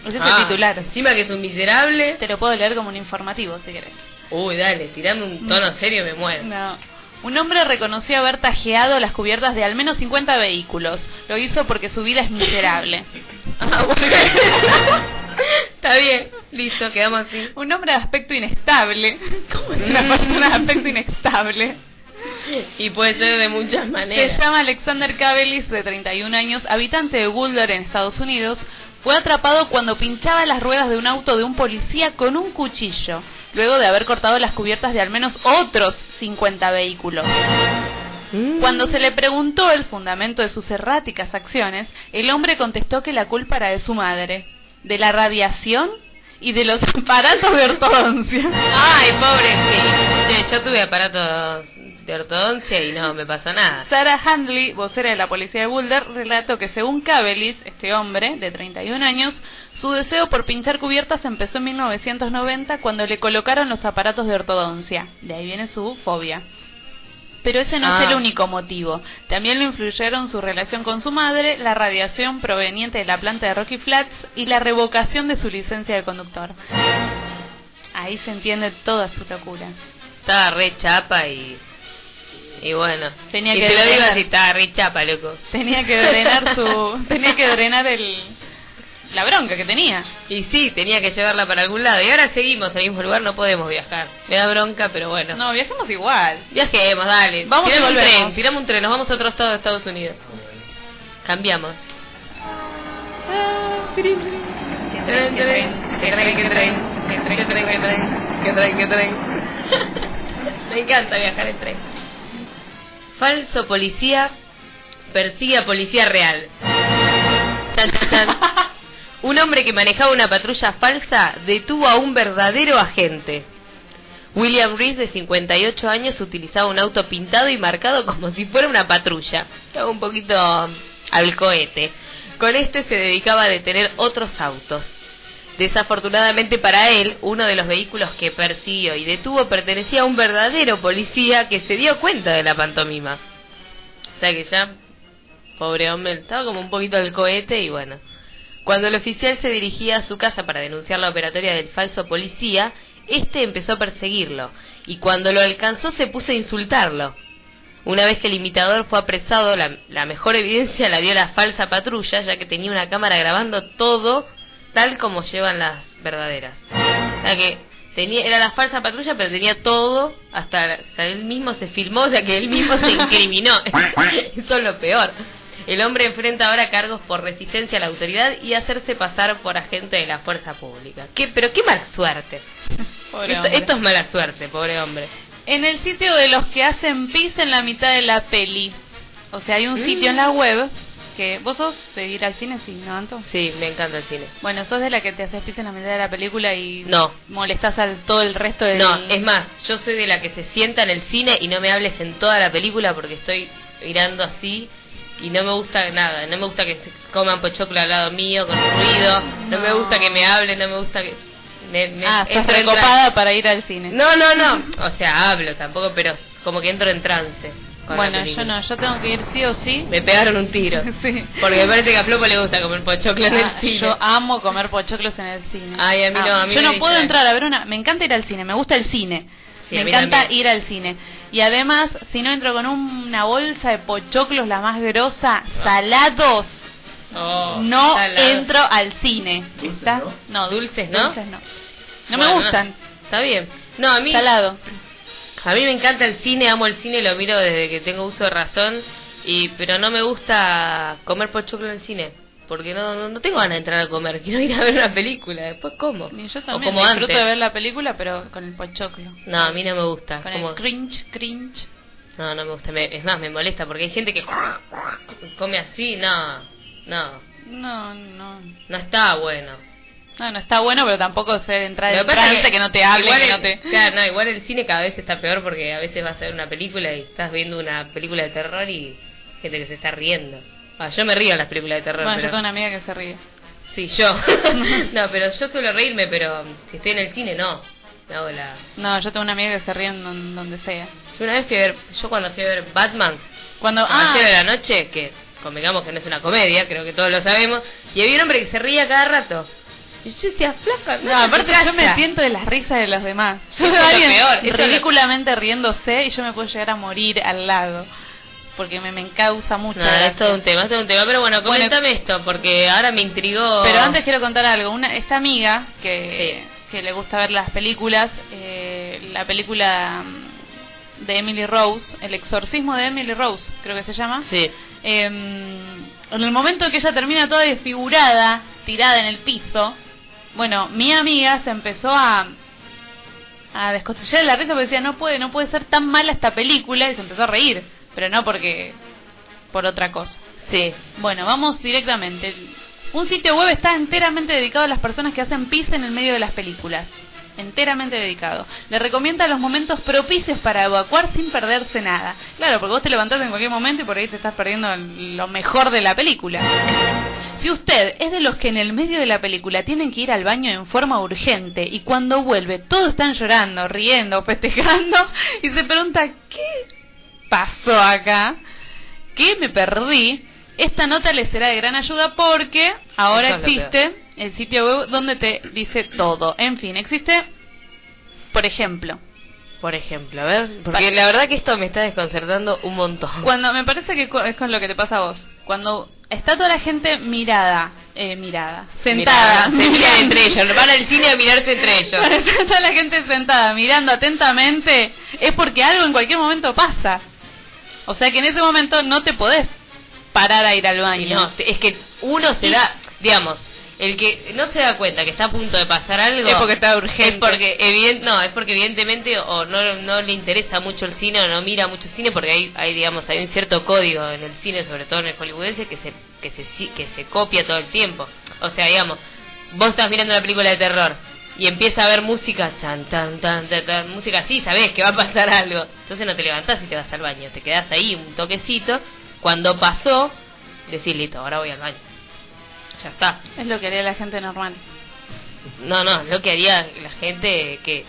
A: Ese es
D: Ah,
A: el titular.
D: Encima que es un miserable.
A: Te lo puedo leer como un informativo, si querés.
D: Uy, dale, tirame un tono serio me muero.
A: No. Un hombre reconoció haber tajeado las cubiertas de al menos 50 vehículos. Lo hizo porque su vida es miserable.
D: Ah, bueno. Está bien, listo, quedamos así.
A: Un hombre de aspecto inestable. ¿Cómo es una persona de aspecto inestable?
D: Y puede ser de muchas
A: Se
D: maneras.
A: llama Alexander Kabelis, de 31 años, habitante de Boulder, en Estados Unidos. Fue atrapado cuando pinchaba las ruedas de un auto de un policía con un cuchillo, luego de haber cortado las cubiertas de al menos otros 50 vehículos. Cuando se le preguntó el fundamento de sus erráticas acciones, el hombre contestó que la culpa era de su madre, de la radiación y de los aparatos de ortodoncia.
D: Ay, pobrecito. Sí, Yo tuve aparatos de ortodoncia y no me pasó nada.
A: Sarah Handley, vocera de la policía de Boulder, relató que según Kabelis, este hombre de 31 años, su deseo por pinchar cubiertas empezó en 1990 cuando le colocaron los aparatos de ortodoncia. De ahí viene su fobia. Pero ese no
D: Ah.
A: es el único motivo. También lo influyeron su relación con su madre, la radiación proveniente de la planta de Rocky Flats y la revocación de su licencia de conductor. Ahí se entiende toda su locura.
D: Estaba re chapa y Y bueno,
A: Tenía
D: y
A: que
D: te lo digo así, estaba re chapa, loco.
A: Tenía que drenar su, tenía que drenar el, la bronca que tenía.
D: Y sí, tenía que llevarla para algún lado. Y ahora seguimos al mismo lugar, no podemos viajar. Me da bronca, pero bueno.
A: No, viajemos igual.
D: Viajemos, dale.
A: Vamos
D: a un tren, tiramos un tren, nos vamos a otro estado de Estados Unidos. Cambiamos. Me encanta viajar en tren. Falso policía persigue a policía real. Un hombre que manejaba una patrulla falsa detuvo a un verdadero agente. William Reese, de 58 años, utilizaba un auto pintado y marcado como si fuera una patrulla. Un poquito al cohete. Con este se dedicaba a detener otros autos. Desafortunadamente para él, uno de los vehículos que persiguió y detuvo pertenecía a un verdadero policía que se dio cuenta de la pantomima. O sea que ya, pobre hombre, estaba como un poquito al cohete y bueno. Cuando el oficial se dirigía a su casa para denunciar la operatoria del falso policía, este empezó a perseguirlo y cuando lo alcanzó se puso a insultarlo. Una vez que el imitador fue apresado, la, la mejor evidencia la dio la falsa patrulla, ya que tenía una cámara grabando todo tal como llevan las verdaderas. O sea que tenía, era la falsa patrulla, pero tenía todo, hasta o sea, él mismo se filmó, o sea que él mismo se incriminó. Eso es lo peor. El hombre enfrenta ahora cargos por resistencia a la autoridad y hacerse pasar por agente de la fuerza pública. ¿Qué, pero qué mala suerte. Esto, es mala suerte, pobre hombre.
A: En el sitio de los que hacen pis en la mitad de la peli. O sea, hay un sitio en la web que... ¿Vos sos de ir al cine? Sí, ¿no, Anto?
D: Sí, me encanta el cine.
A: Bueno, ¿sos de la que te haces pis en la mitad de la película y
D: No.
A: molestás al todo el resto del...
D: No, es más, yo soy de la que se sienta en el cine y no me hables en toda la película porque estoy mirando así y no me gusta nada. No me gusta que se coman pochoclo al lado mío con ruido. No, me
A: No.
D: gusta que me hablen, no me gusta que... me- me-
A: Ah,
D: en
A: recopada para ir al cine.
D: No, no, no. O sea, hablo tampoco, pero como que entro en trance.
A: Bueno, yo no, yo tengo que ir sí o sí.
D: Me pegaron un tiro.
A: Sí.
D: Porque me parece que a Flopo le gusta comer pochoclo en el
A: Ah,
D: cine.
A: Yo amo comer pochoclos en el cine.
D: Ay, a mí no,
A: Amo.
D: a mí
A: Yo
D: me
A: no puedo entrar a ver una... Me encanta ir al cine, me gusta el cine.
D: Sí,
A: me encanta
D: también.
A: ir al cine. Y además, si no entro con una bolsa de pochoclos, la más grosa, salados,
D: Oh,
A: no
D: salado.
A: entro al cine. ¿Está? No,
D: Dulces, ¿no?
A: dulces no. No
D: Bueno,
A: me gustan.
D: Está bien. No, a mí...
A: Salado.
D: A mí me encanta el cine, amo el cine, lo miro desde que tengo uso de razón, y pero no me gusta comer pochoclo en el cine, porque no, no, no tengo ganas de entrar a comer, quiero ir a ver una película, después como.
A: Y yo
D: o
A: también
D: como
A: disfruto
D: antes.
A: de ver la película, pero con el pochoclo.
D: No, a mí no me gusta.
A: Con
D: como-
A: el cringe, cringe.
D: No, no me gusta, me- es más, me molesta, porque hay gente que come así, no, no,
A: No, no.
D: no está bueno.
A: No, no está bueno, pero tampoco sé entrar en trance, que, no te hable,
D: igual
A: que
D: el-
A: no te...
D: Claro, no, igual el cine cada vez está peor porque a veces vas a ver una película y estás viendo una película de terror y gente que se está riendo. Ah, yo me río en las películas de terror.
A: Bueno, yo tengo una amiga que se ríe.
D: Sí, yo. no, pero yo suelo reírme, pero si estoy en el cine, no. Hago la...
A: No, yo tengo una amiga que se ríe en don- donde sea.
D: Yo una vez fui a ver, yo cuando fui a ver Batman,
A: Cuando...
D: a
A: Ah,
D: de la noche, que convengamos que no es una comedia, creo que todos lo sabemos, y había un hombre que se ría cada rato. Y yo decía, flaca,
A: no, aparte
D: yo
A: me siento de las risas de los demás. Yo veo a alguien
D: peor,
A: ridículamente riéndose y yo me puedo llegar a morir al lado. Porque me, me causa mucho.
D: No, es todo un tema, es todo un tema. Pero bueno, coméntame esto, porque ahora me intrigó.
A: Pero antes quiero contar algo. Una, esta amiga que, que le gusta ver las películas, eh, la película de Emily Rose, El exorcismo de Emily Rose, creo que se llama.
D: Sí.
A: Eh, en el momento que ella termina toda desfigurada, tirada en el piso, bueno, mi amiga se empezó a a descostillar de la risa porque decía no puede no puede ser tan mala esta película y se empezó a reír pero no porque por otra cosa.
D: Sí.
A: Bueno vamos directamente. Un sitio web está enteramente dedicado a las personas que hacen pis en el medio de las películas. Enteramente dedicado. Le recomienda los momentos propicios para evacuar sin perderse nada. Claro porque vos te levantás en cualquier momento y por ahí te estás perdiendo lo mejor de la película. Si usted es de los que en el medio de la película tienen que ir al baño en forma urgente y cuando vuelve todos están llorando, riendo, festejando y se pregunta ¿qué pasó acá? ¿Qué me perdí? Esta nota le será de gran ayuda porque ahora
D: es
A: existe el sitio web donde te dice todo. En fin, existe, por ejemplo,
D: Por ejemplo, a ver, porque la verdad que esto me está desconcertando un montón.
A: Cuando me parece que es con lo que te pasa a vos. Cuando está toda la gente mirada, eh, mirada, sentada,
D: se miran entre ellos, van al cine a mirarse entre ellos.
A: Cuando está toda la gente sentada mirando atentamente, es porque algo en cualquier momento pasa. O sea que en ese momento no te podés parar a ir al baño.
D: No, es que uno se da, digamos, el que no se da cuenta que está a punto de pasar algo
A: Es porque está urgente.
D: Es porque evident, no, es porque evidentemente o no no le interesa mucho el cine o no mira mucho cine porque hay hay digamos hay un cierto código en el cine, sobre todo en el hollywoodense que se que se que se copia todo el tiempo. O sea, digamos, vos estás mirando una película de terror y empieza a haber música, tan, tan, tan, tan, música así, sabés que va a pasar algo. Entonces no te levantás y te vas al baño, te quedás ahí un toquecito. Cuando pasó, decís, listo, ahora voy al baño. Ya está.
A: Es lo que haría la gente normal.
D: No, no, es lo que haría la gente que,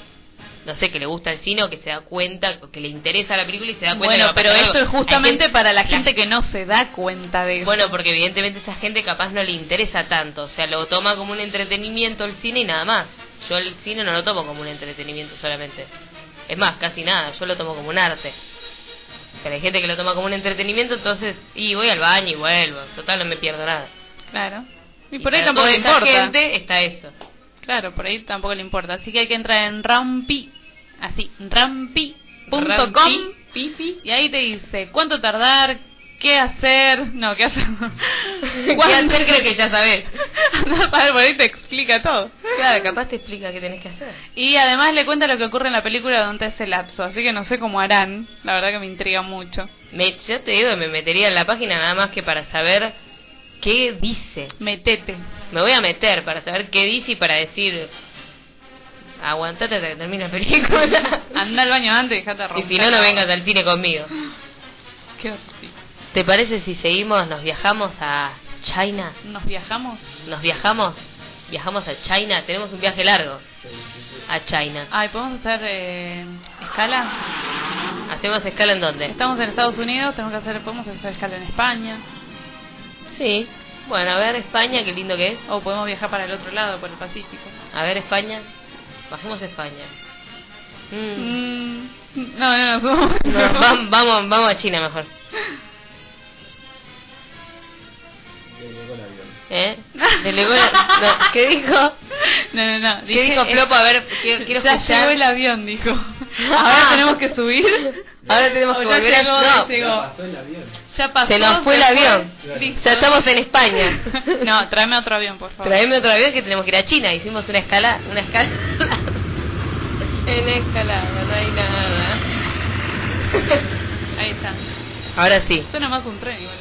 D: no sé, que le gusta el cine o que se da cuenta, que le interesa la película y se da cuenta que
A: Bueno,
D: va a
A: pero
D: pasar algo.
A: es justamente para la gente que no se da cuenta de eso.
D: Bueno, porque evidentemente esa gente capaz no le interesa tanto, o sea, lo toma como un entretenimiento el cine y nada más. Yo el cine no lo tomo como un entretenimiento solamente. Es más, casi nada, yo lo tomo como un arte. Pero hay gente que lo toma como un entretenimiento, entonces, y voy al baño y vuelvo, total no me pierdo nada.
A: Claro. Y por ahí tampoco le importa.
D: gente está eso.
A: Claro, por ahí tampoco le importa. Así que hay que entrar en rampi, así, rampi.com
D: Rampi, pipi.
A: y ahí te dice cuánto tardar, qué hacer, no, qué hacer.
D: ¿Qué hacer? Creo que ya sabés.
A: Andá a ver, por ahí te explica todo.
D: Claro, capaz te explica qué tenés que hacer.
A: Y además le cuenta lo que ocurre en la película durante ese lapso, así que no sé cómo harán. La verdad que me intriga mucho.
D: Me, yo te digo, me metería en la página nada más que para saber qué dice.
A: Metete.
D: Me voy a meter para saber qué dice y para decir, aguantate hasta que termine la película.
A: Anda al baño antes y dejate
D: y
A: romper.
D: si no, no vengas al cine conmigo.
A: Qué horrible.
D: ¿Te parece si seguimos, nos viajamos a China?
A: ¿Nos viajamos?
D: ¿Nos viajamos? Viajamos a China, tenemos un viaje largo. A China.
A: Ay, ¿podemos hacer eh, escala?
D: ¿Hacemos escala en dónde?
A: Estamos en Estados Unidos, tenemos que hacer, podemos hacer escala en España.
D: Sí. Bueno, a ver España, qué lindo que es.
A: O podemos viajar para el otro lado, por el Pacífico.
D: A ver España. Bajemos a España. Mm.
A: Mm, no, no, no.
D: No, vam- vamos, vamos a China mejor. Delegó la- no, ¿Qué dijo?
A: No, no, no.
D: ¿Qué dijo Flopo? A ver, quiero, quiero
A: ya
D: escuchar.
A: llegó el avión, dijo. Ahora tenemos que subir.
D: Ahora tenemos que
A: O
D: volver a...
A: llegó,
D: no.
A: llegó. Ya pasó.
D: Se nos fue el avión.
A: Listo.
D: Ya estamos en España.
A: No, tráeme otro avión, por favor.
D: Traeme otro avión que tenemos que ir a China. Hicimos una escala, una escala. en escalada, no hay nada.
A: Ahí está.
D: Ahora sí.
A: Suena más un tren igual.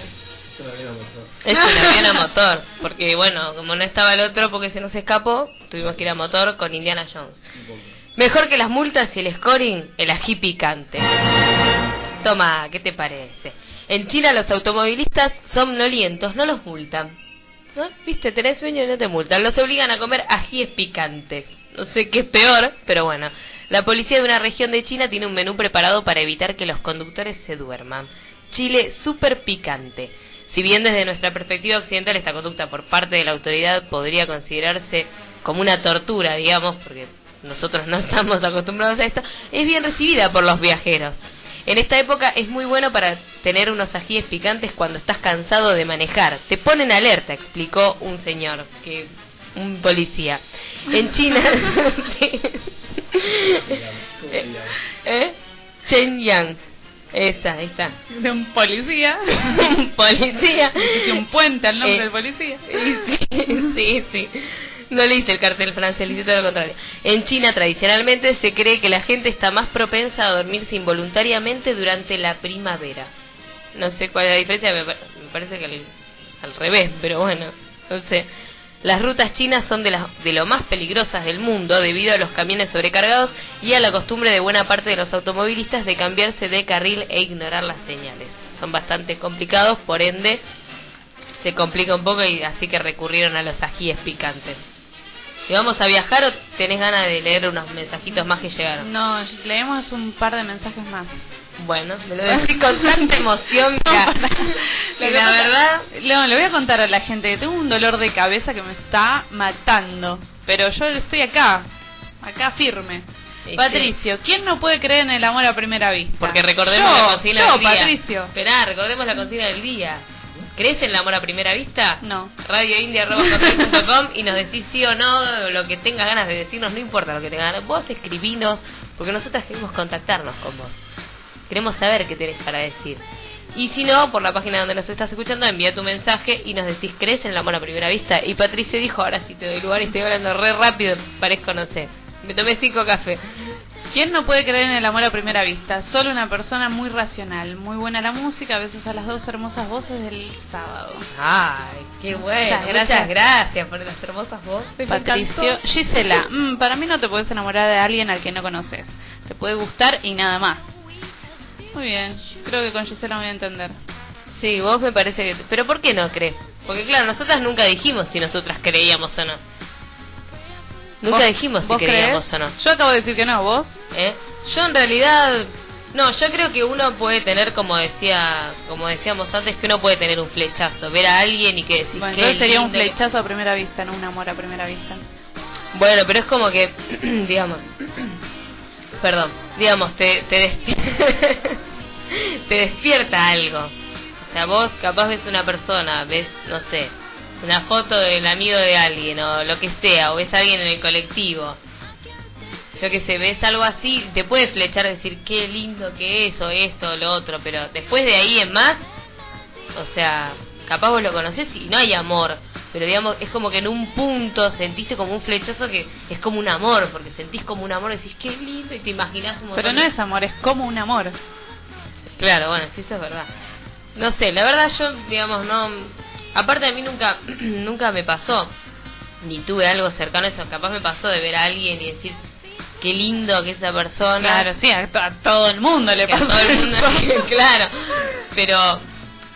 D: Es un avión a motor, porque bueno, como no estaba el otro porque se nos escapó, tuvimos que ir a motor con Indiana Jones. Mejor que las multas y el scoring, el ají picante. Toma, ¿qué te parece? En China los automovilistas somnolientos no los multan. ¿No? ¿Viste? Tenés sueño y no te multan. Los obligan a comer ajíes picantes. No sé qué es peor, pero bueno. La policía de una región de China tiene un menú preparado para evitar que los conductores se duerman. Chile super picante. Si bien desde nuestra perspectiva occidental esta conducta por parte de la autoridad podría considerarse como una tortura, digamos, porque nosotros no estamos acostumbrados a esto, es bien recibida por los viajeros. En esta época es muy bueno para tener unos ajíes picantes cuando estás cansado de manejar. Te ponen alerta, explicó un señor, que un policía. En China... ¿Eh? Chen Yang. Esa, está.
A: De un policía.
D: un policía.
A: Hice un puente al nombre
D: Eh,
A: del policía.
D: Sí, sí, sí. No le hice el cartel francés, le hice todo lo contrario. En China, tradicionalmente, se cree que la gente está más propensa a dormirse involuntariamente durante la primavera. No sé cuál es la diferencia, me parece que al, al revés, pero bueno, no sé. Las rutas chinas son de, las, de lo más peligrosas del mundo debido a los camiones sobrecargados y a la costumbre de buena parte de los automovilistas de cambiarse de carril e ignorar las señales. Son bastante complicados, por ende se complica un poco y así que recurrieron a los ajíes picantes. ¿Y vamos a viajar o tenés ganas de leer unos mensajitos más que llegaron?
A: No, leemos un par de mensajes más.
D: Bueno, me lo decís con tanta emoción. Y
A: que
D: la verdad,
A: No, le voy a contar a la gente que tengo un dolor de cabeza que me está matando. Pero yo estoy acá, acá firme. Patricio, ¿quién no puede creer en el amor a primera vista?
D: Porque recordemos
A: Yo,
D: la consigna
A: yo,
D: del día.
A: Patricio.
D: Esperá, recordemos la consigna del día. ¿Crees en el amor a primera vista?
A: No.
D: radioindia.com y nos decís sí o no, lo que tengas ganas de decirnos, no importa lo que tengas ganas. Vos escribinos, porque nosotras queremos contactarnos con vos. Queremos saber qué tenés para decir. Y si no, por la página donde nos estás escuchando, envía tu mensaje y nos decís, ¿crees en el amor a primera vista? Y Patricio dijo, ahora sí te doy lugar y estoy hablando re rápido, parezco, no sé. Me tomé cinco cafés.
A: ¿Quién no puede creer en el amor a primera vista? Solo una persona muy racional, muy buena la música, a veces a las dos hermosas voces del sábado.
D: Ay, qué bueno.
A: Muchas gracias.
D: Muchas gracias por las hermosas voces.
A: Patricio. Gisela, mm, para mí no te puedes enamorar de alguien al que no conoces. Te puede gustar y nada más. Muy bien, creo que con Gisela voy a entender.
D: Sí, vos me parece que... Pero ¿por qué no crees? Porque claro, nosotras nunca dijimos si nosotras creíamos o no. Nunca
A: ¿Vos-
D: dijimos si
A: vos
D: creíamos o no.
A: Yo acabo de decir que no, ¿vos?
D: ¿Eh? Yo en realidad... No, yo creo que uno puede tener, como decía, como decíamos antes, que uno puede tener un flechazo, ver a alguien y que decís,
A: Bueno, entonces sería un
D: que-
A: flechazo a primera vista, no un amor a primera vista.
D: Bueno, pero es como que, digamos, perdón, digamos, te, te, despierta, te despierta algo. O sea, vos capaz ves una persona, ves, no sé, una foto del amigo de alguien o lo que sea, o ves a alguien en el colectivo. Yo que sé, ves algo así, te puede flechar decir qué lindo que es, o esto, o lo otro, pero después de ahí en más, o sea, capaz vos lo conocés y no hay amor, pero digamos, es como que en un punto sentiste como un flechazo que es como un amor, porque sentís como un amor, decís qué lindo y te imaginás un montón
A: Pero no
D: de-
A: es amor, es como un amor.
D: Claro, bueno, sí, eso es verdad. No sé, la verdad yo, digamos, no... Aparte a mí nunca, nunca me pasó, ni tuve algo cercano a eso, capaz me pasó de ver a alguien y decir, qué lindo que esa persona...
A: Claro, sí, a, to- a todo el mundo le
D: Que a
A: pasa
D: todo el mundo, claro. Pero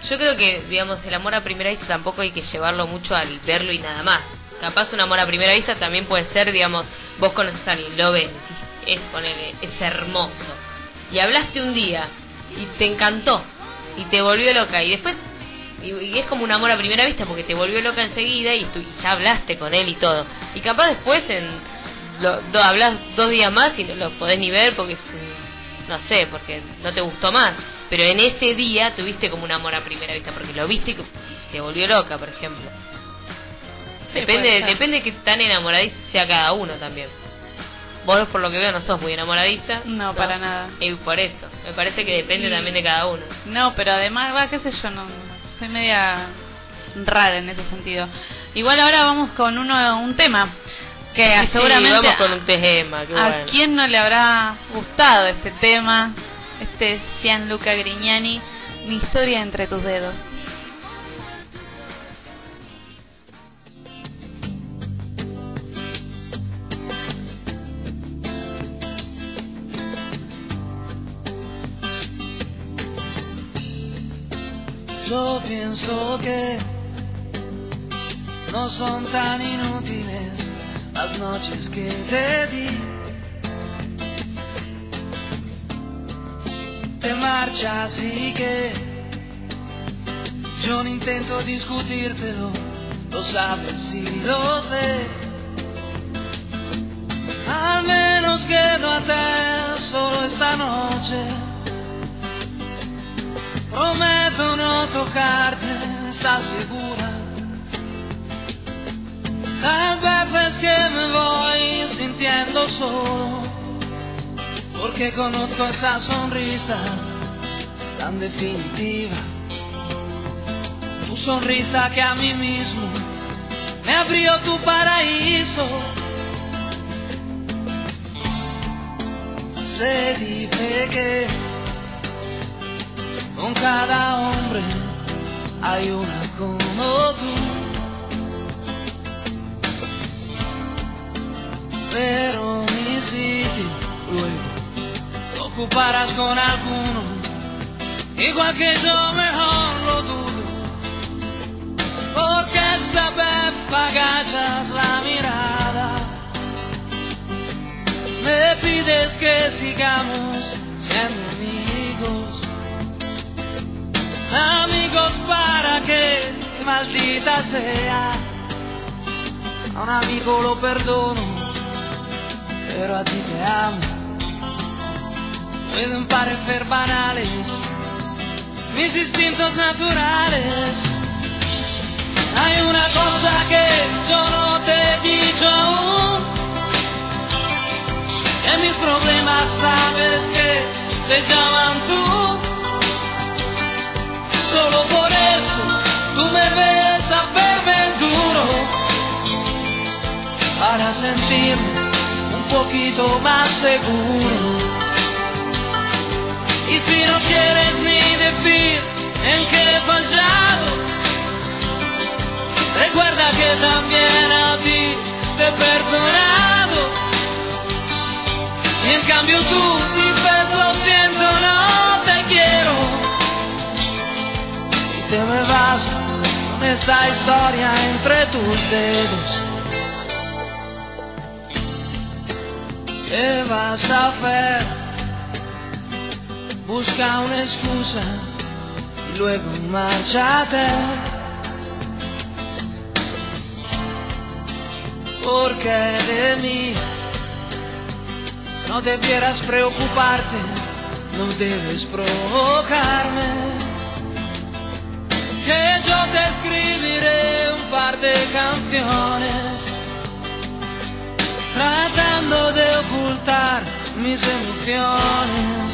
D: yo creo que, digamos, el amor a primera vista tampoco hay que llevarlo mucho al verlo y nada más. Capaz un amor a primera vista también puede ser, digamos, vos conoces a alguien, lo ves, es, ponele, es hermoso. Y hablaste un día y te encantó y te volvió loca y después y, es como un amor a primera vista porque te volvió loca enseguida y tú y ya hablaste con él y todo. Y capaz después en lo, hablas dos días más y no lo podés ni ver porque no sé, porque no te gustó más. Pero en ese día tuviste como un amor a primera vista porque lo viste y te volvió loca, por ejemplo.
A: Sí,
D: depende, depende de qué tan enamoradizo sea cada uno también. Vos por lo que veo no sos muy enamoradista.
A: No, para nada.
D: Y por eso, me parece que depende
A: Y-
D: también de cada uno.
A: No, pero además, va, qué sé yo, no, soy media rara en ese sentido. Igual ahora vamos con uno un tema que
D: Sí, sí,
A: seguramente
D: vamos con un tema, qué
A: a
D: bueno.
A: quién no le habrá gustado este tema, este Gianluca Grignani, mi historia entre tus dedos.
P: Yo pienso que no son tan inútiles las noches que te di. Te marchas y que yo no intento discutírtelo, lo sabes y lo sé. Al menos quédate solo esta noche. Prometo no tocarte, ¿estás segura? Tal vez es que me voy sintiendo solo, porque conozco esa sonrisa tan definitiva. Tu sonrisa que a mí mismo me abrió tu paraíso. Se dice que con cada hombre hay una como tú. Pero ocuparás con alguno, igual que yo mejor lo dudo. Porque esta vez agachas la mirada, me pides que sigamos siendo amigos. Amigos para que maldita sea. A un amigo lo perdono, pero a ti te amo. Pueden parecer banales mis instintos naturales. Hay una cosa que yo no te he dicho aún, que mis problemas sabes que te llaman tú. Solo por eso tú me ves a verme duro, para sentirme un poquito más seguro. Y si no quieres ni decir en qué he fallado, recuerda que también a ti te he perdonado. Y en cambio tú dices lo siento, no te quiero. Y te me vas con esta historia entre tus dedos. ¿Qué vas a hacer? Busca una excusa y luego márchate. Porque de mí no debieras preocuparte, no debes provocarme. Que yo te escribiré un par de canciones tratando de ocultar mis emociones,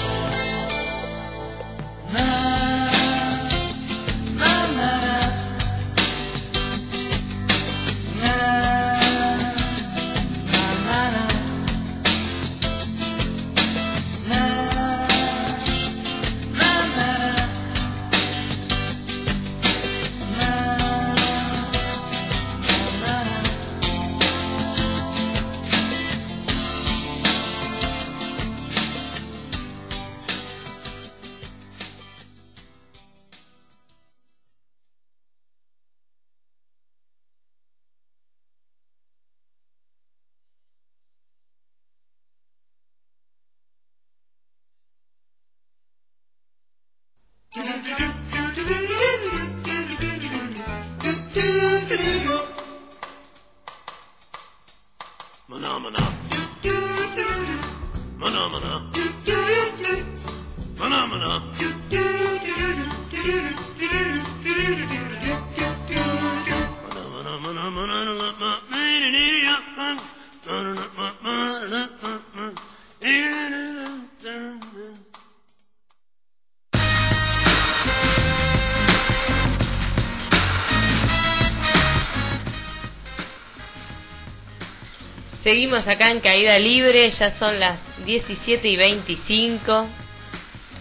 D: Seguimos acá en caída libre, ya son las 17 y 25.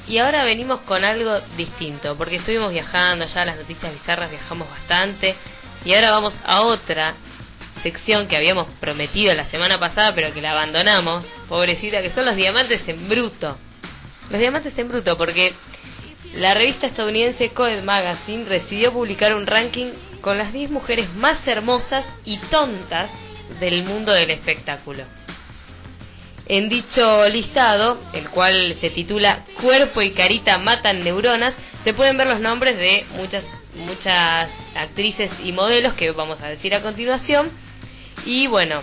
D: Y ahora venimos con algo distinto, porque estuvimos viajando, ya las noticias bizarras viajamos bastante. Y ahora vamos a otra sección que habíamos prometido la semana pasada, pero que la abandonamos, pobrecita, que son los diamantes en bruto. Los diamantes en bruto, porque la revista estadounidense Coed Magazine decidió publicar un ranking con las 10 mujeres más hermosas y tontas del mundo del espectáculo. En dicho listado, el cual se titula Cuerpo y carita matan neuronas, se pueden ver los nombres de muchas muchas actrices y modelos que vamos a decir a continuación. Y bueno,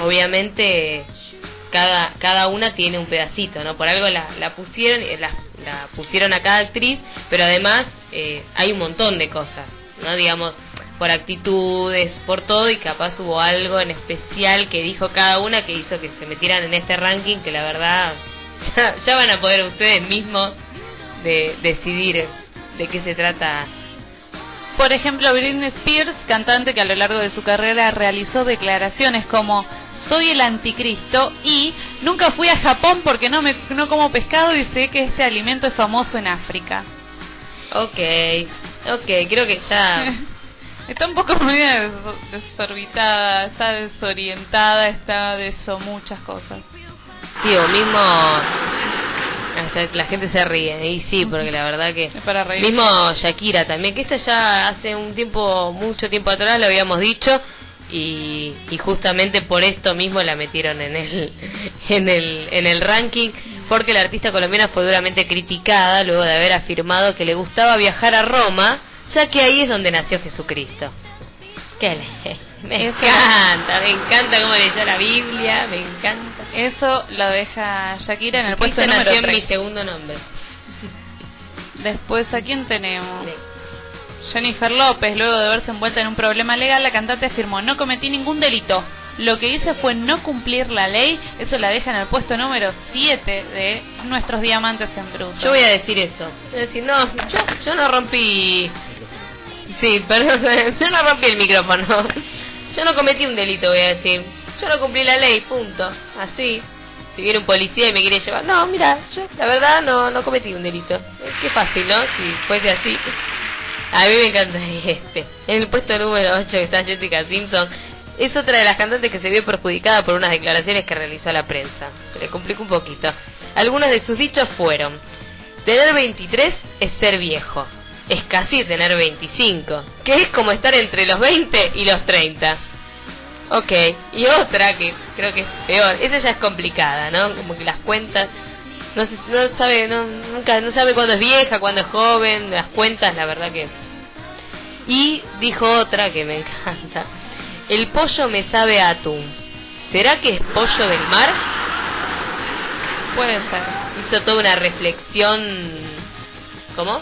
D: obviamente cada cada una tiene un pedacito, ¿no? Por algo la, pusieron eh, la, la pusieron a cada actriz, pero además eh, hay un montón de cosas, ¿no? Digamos, por actitudes, por todo y capaz hubo algo en especial que dijo cada una que hizo que se metieran en este ranking que la verdad ya, ya van a poder ustedes mismos de decidir de qué se trata.
A: Por ejemplo, Britney Spears, cantante que a lo largo de su carrera realizó declaraciones como soy el anticristo y nunca fui a Japón porque no me no como pescado y sé que este alimento es famoso en África.
D: Ok, ok, creo que ya...
A: Está un poco media des- desorbitada, está desorientada, está de eso, muchas cosas.
D: Sí, o mismo... hasta la gente se ríe, y sí, porque la verdad que...
A: para.
D: Mismo Shakira también, que esta ya hace un tiempo, mucho tiempo atrás lo habíamos dicho, y, y justamente por esto mismo la metieron en el, en el, en el ranking, porque la artista colombiana fue duramente criticada luego de haber afirmado que le gustaba viajar a Roma, ya que ahí es donde nació Jesucristo. ¿Qué le? Me
A: Eso-
D: encanta, me encanta cómo leyó la Biblia, me encanta.
A: Eso lo deja Shakira en el puesto número
D: nació en mi
A: 3.
D: segundo nombre.
A: Después, ¿a quién tenemos? Jennifer López, luego de verse envuelta en un problema legal, la cantante afirmó, no cometí ningún delito. Lo que hice fue no cumplir la ley. Eso la deja en el puesto número 7 de nuestros diamantes en bruto.
D: Yo voy a decir eso. Voy a decir, no, yo, yo no rompí... Sí, perdón, yo no rompí el micrófono. Yo no cometí un delito, voy a decir. Yo no cumplí la ley, punto. Así. Si viene un policía y me quiere llevar... No, mira, yo la verdad no, no cometí un delito. Qué fácil, ¿no? Si fuese así. A mí me encanta este. En el puesto número 8 está Jessica Simpson. Es otra de las cantantes que se vio perjudicada por unas declaraciones que realizó la prensa. Se le complicó un poquito. Algunos de sus dichos fueron: Tener 23 es ser viejo. Es casi tener 25. Que es como estar entre los 20 y los 30. Ok. Y otra que creo que es peor. Esa ya es complicada, ¿no? Como que las cuentas. No, se- no sabe, no, nunca, no sabe cuándo es vieja, cuándo es joven. Las cuentas, la verdad que. Y dijo otra que me encanta. El pollo me sabe a atún. ¿Será que es pollo del mar?
A: Puede ser.
D: Hizo toda una reflexión. ¿Cómo?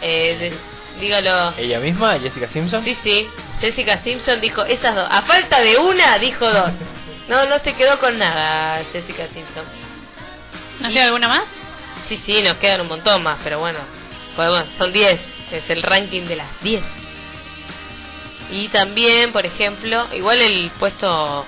D: Eh, de- dígalo.
S: ¿Ella misma, Jessica Simpson?
D: Sí, sí. Jessica Simpson dijo esas dos. A falta de una, dijo dos. No, no se quedó con nada Jessica Simpson.
A: ¿Nos queda alguna más?
D: Sí, sí, nos quedan un montón más, pero bueno. podemos- son 10. Es el ranking de las 10. Y también, por ejemplo, igual el puesto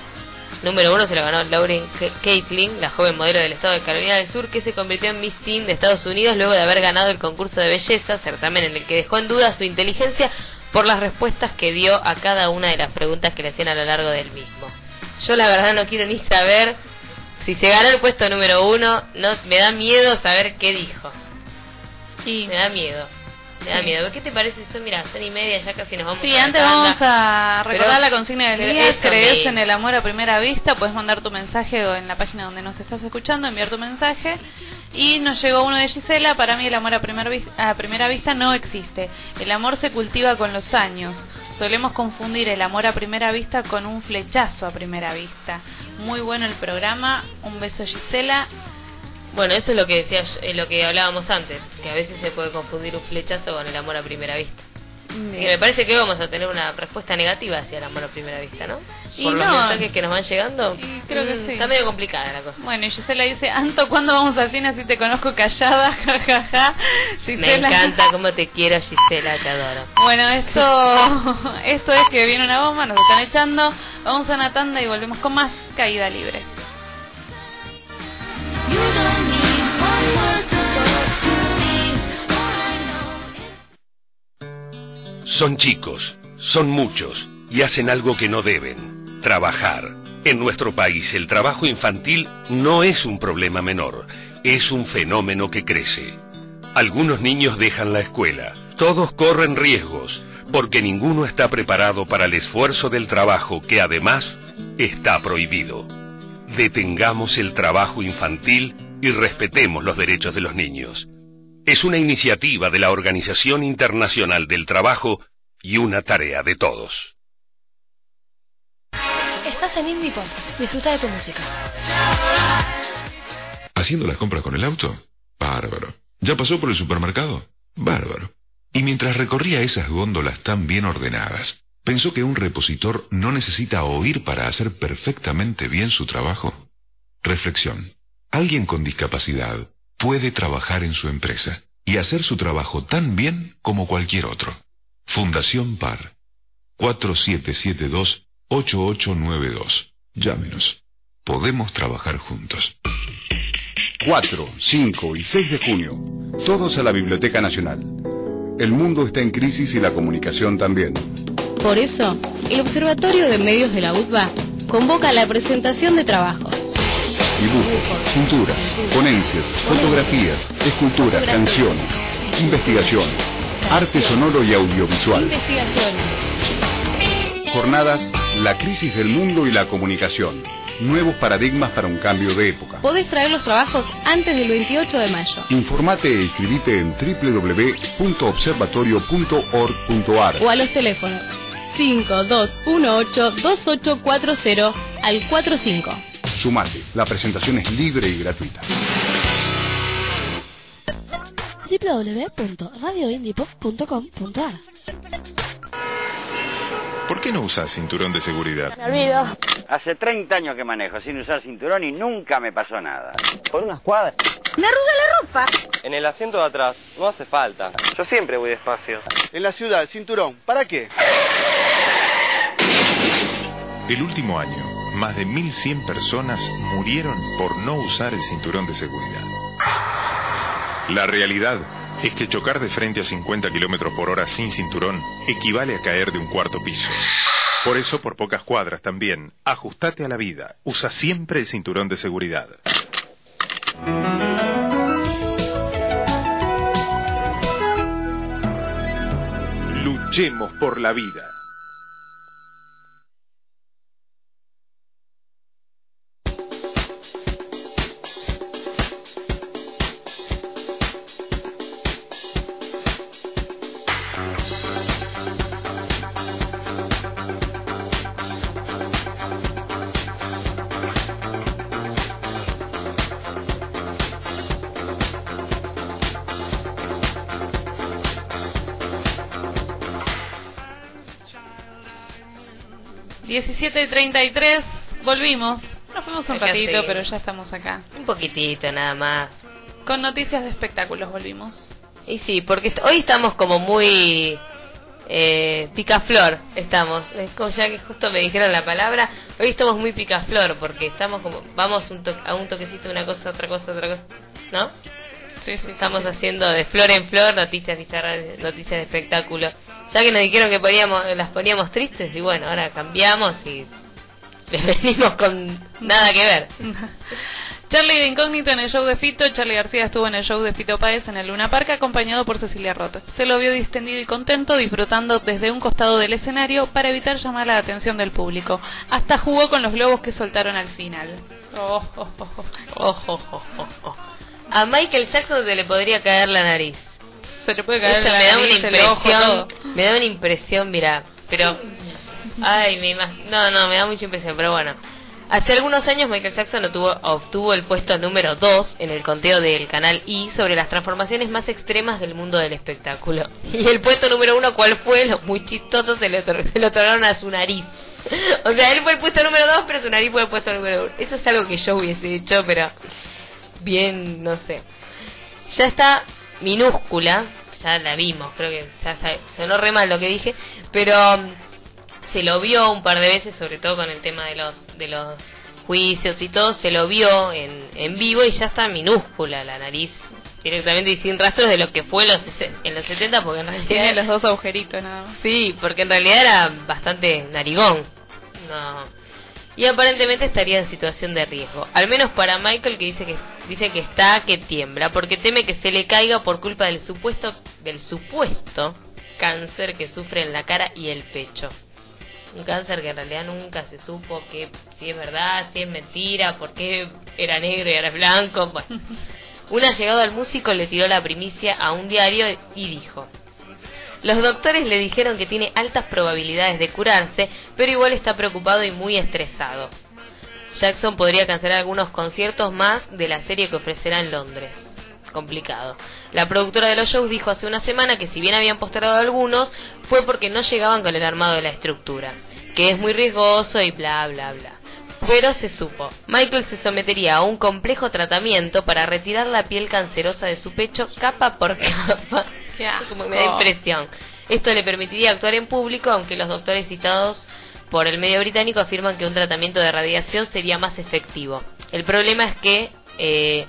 D: número uno se lo ganó Lauren Caitlin, la joven modelo del estado de Carolina del Sur, que se convirtió en Miss Teen de Estados Unidos luego de haber ganado el concurso de belleza, certamen en el que dejó en duda su inteligencia por las respuestas que dio a cada una de las preguntas que le hacían a lo largo del mismo. Yo la verdad no quiero ni saber si se ganó el puesto número uno, no me da miedo saber qué dijo.
A: Sí.
D: Me da miedo. Me da miedo. ¿Qué te parece? Son, mira, son y media, ya casi nos vamos
A: Sí,
D: a
A: antes vamos a recordar
D: Pero-
A: la consigna del día.
D: eso
A: ¿Crees en el amor a primera vista? Puedes mandar tu mensaje en la página donde nos estás escuchando, enviar tu mensaje. Y nos llegó uno de Gisela. Para mí el amor a primera, vis- a primera vista no existe. El amor se cultiva con los años. Solemos confundir el amor a primera vista con un flechazo a primera vista. Muy bueno el programa. Un beso Gisela.
D: Bueno, eso es lo que decía, eh, lo que hablábamos antes, que a veces se puede confundir un flechazo con el amor a primera vista. Y me parece que vamos a tener una respuesta negativa hacia el amor a primera vista, ¿no?
A: Y
D: Por los
A: no.
D: mensajes que nos van llegando.
A: creo que
D: mm,
A: sí.
D: Está medio complicada la cosa.
A: Bueno, y Gisela dice, Anto, ¿cuándo vamos al cine así te conozco callada? Ja, ja, ja.
D: Me encanta cómo te quiero, Gisela, te adoro.
A: Bueno, esto, esto es que viene una bomba, nos están echando. Vamos a una tanda y volvemos con más caída libre.
L: Son chicos, son muchos y hacen algo que no deben, trabajar. En nuestro país el trabajo infantil no es un problema menor, es un fenómeno que crece. Algunos niños dejan la escuela, todos corren riesgos, porque ninguno está preparado para el esfuerzo del trabajo que además está prohibido. Detengamos el trabajo infantil y respetemos los derechos de los niños. Es una iniciativa de la Organización Internacional del Trabajo y una tarea de todos.
N: Estás en Indie Pop. Disfruta de tu música.
M: ¿Haciendo las compras con el auto? Bárbaro. ¿Ya pasó por el supermercado? Bárbaro. Y mientras recorría esas góndolas tan bien ordenadas, pensó que un repositor no necesita oír para hacer perfectamente bien su trabajo. Reflexión. Alguien con discapacidad puede trabajar en su empresa y hacer su trabajo tan bien como cualquier otro. Fundación PAR. 4772-8892. Llámenos. Podemos trabajar juntos.
J: 4, 5 y 6 de junio. Todos a la Biblioteca Nacional. El mundo está en crisis y la comunicación también.
K: Por eso, el Observatorio de Medios de la UTBA convoca la presentación de trabajos.
J: Dibujos, pinturas, ponencias, fotografías, esculturas, canciones, investigación, arte sonoro y audiovisual. Jornadas La crisis del mundo y la comunicación. Nuevos paradigmas para un cambio de época.
K: Podés traer los trabajos antes del 28 de mayo.
J: Informate e inscribite en www.observatorio.org.ar
K: O a los teléfonos 5218-2840 al 45.
J: Sumate, la presentación es libre y gratuita.
N: www.radioindipop.com.ar
F: ¿Por qué no usas cinturón de seguridad?
N: Me olvido.
G: Hace 30 años que manejo sin usar cinturón y nunca me pasó nada.
H: Por unas cuadras.
N: Me arruga la ropa.
H: En el asiento de atrás no hace falta. Yo siempre voy despacio.
I: En la ciudad, cinturón, ¿para qué?
F: El último año, más de 1.100 personas murieron por no usar el cinturón de seguridad. La realidad es que chocar de frente a 50 kilómetros por hora sin cinturón equivale a caer de un cuarto piso. Por eso, por pocas cuadras también, ajustate a la vida. Usa siempre el cinturón de seguridad. Luchemos por la vida.
A: Diecisiete y treinta y tres, volvimos. Nos fuimos un
D: Acá
A: ratito,
D: sí.
A: pero ya estamos acá.
D: Un poquitito nada más.
A: Con noticias de espectáculos volvimos.
D: Y sí, porque hoy estamos como muy eh, picaflor, estamos. Es como ya que justo me dijeron la palabra, hoy estamos muy picaflor porque estamos como, vamos un to- a un toquecito, una cosa, otra cosa, otra cosa, ¿no?
A: Sí, sí.
D: Estamos haciendo de flor en flor noticias bizarras, noticias de espectáculo. Ya que nos dijeron que poníamos, las poníamos tristes y bueno, ahora cambiamos y les venimos con nada que ver.
A: Charlie de Incógnito en el show de Fito, Charlie García estuvo en el show de Fito Páez en el Luna Park acompañado por Cecilia Roth. Se lo vio distendido y contento, disfrutando desde un costado del escenario para evitar llamar la atención del público. Hasta jugó con los globos que soltaron al final. Oh, oh, oh,
D: A Michael Jackson se le podría caer la nariz.
A: Se le puede caer
D: Eso
A: la
D: me da
A: nariz,
D: una
A: ojo,
D: impresión, me da una impresión, mira, pero ay, me imag- no, no, me da mucha impresión, pero bueno. Hace algunos años Michael Jackson obtuvo, obtuvo el puesto número 2 en el conteo del canal I sobre las transformaciones más extremas del mundo del espectáculo. Y el puesto número 1, ¿cuál fue? Lo muy chistoso se le, se le otorgaron a su nariz. O sea, él fue el puesto número 2, pero su nariz fue el puesto número 1. Eso es algo que yo hubiese hecho, pero bien, no sé. Ya está minúscula, ya la vimos, creo que ya sa- sonó re mal lo que dije, pero um, se lo vio un par de veces, sobre todo con el tema de los de los juicios y todo, se lo vio en, en vivo y ya está minúscula la nariz directamente y sin rastros de lo que fue los, en los 70, porque en realidad
A: Tiene los dos agujeritos nada más.
D: Sí, porque en realidad era bastante narigón. No. Y aparentemente estaría en situación de riesgo. Al menos para Michael que dice que dice que está que tiembla porque teme que se le caiga por culpa del supuesto del supuesto cáncer que sufre en la cara y el pecho. Un cáncer que en realidad nunca se supo que si es verdad, si es mentira, por qué era negro y ahora es blanco. Bueno. Un allegado al músico le tiró la primicia a un diario y dijo: los doctores le dijeron que tiene altas probabilidades de curarse, pero igual está preocupado y muy estresado. Jackson podría cancelar algunos conciertos más de la serie que ofrecerá en Londres. complicado. La productora de los shows dijo hace una semana que si bien habían postergado algunos, fue porque no llegaban con el armado de la estructura, que es muy riesgoso y bla bla bla. Pero se supo, Michael se sometería a un complejo tratamiento para retirar la piel cancerosa de su pecho capa por capa.
A: Qué
D: Como me da impresión. Esto le permitiría actuar en público, aunque los doctores citados por el medio británico afirman que un tratamiento de radiación sería más efectivo. El problema es que, eh,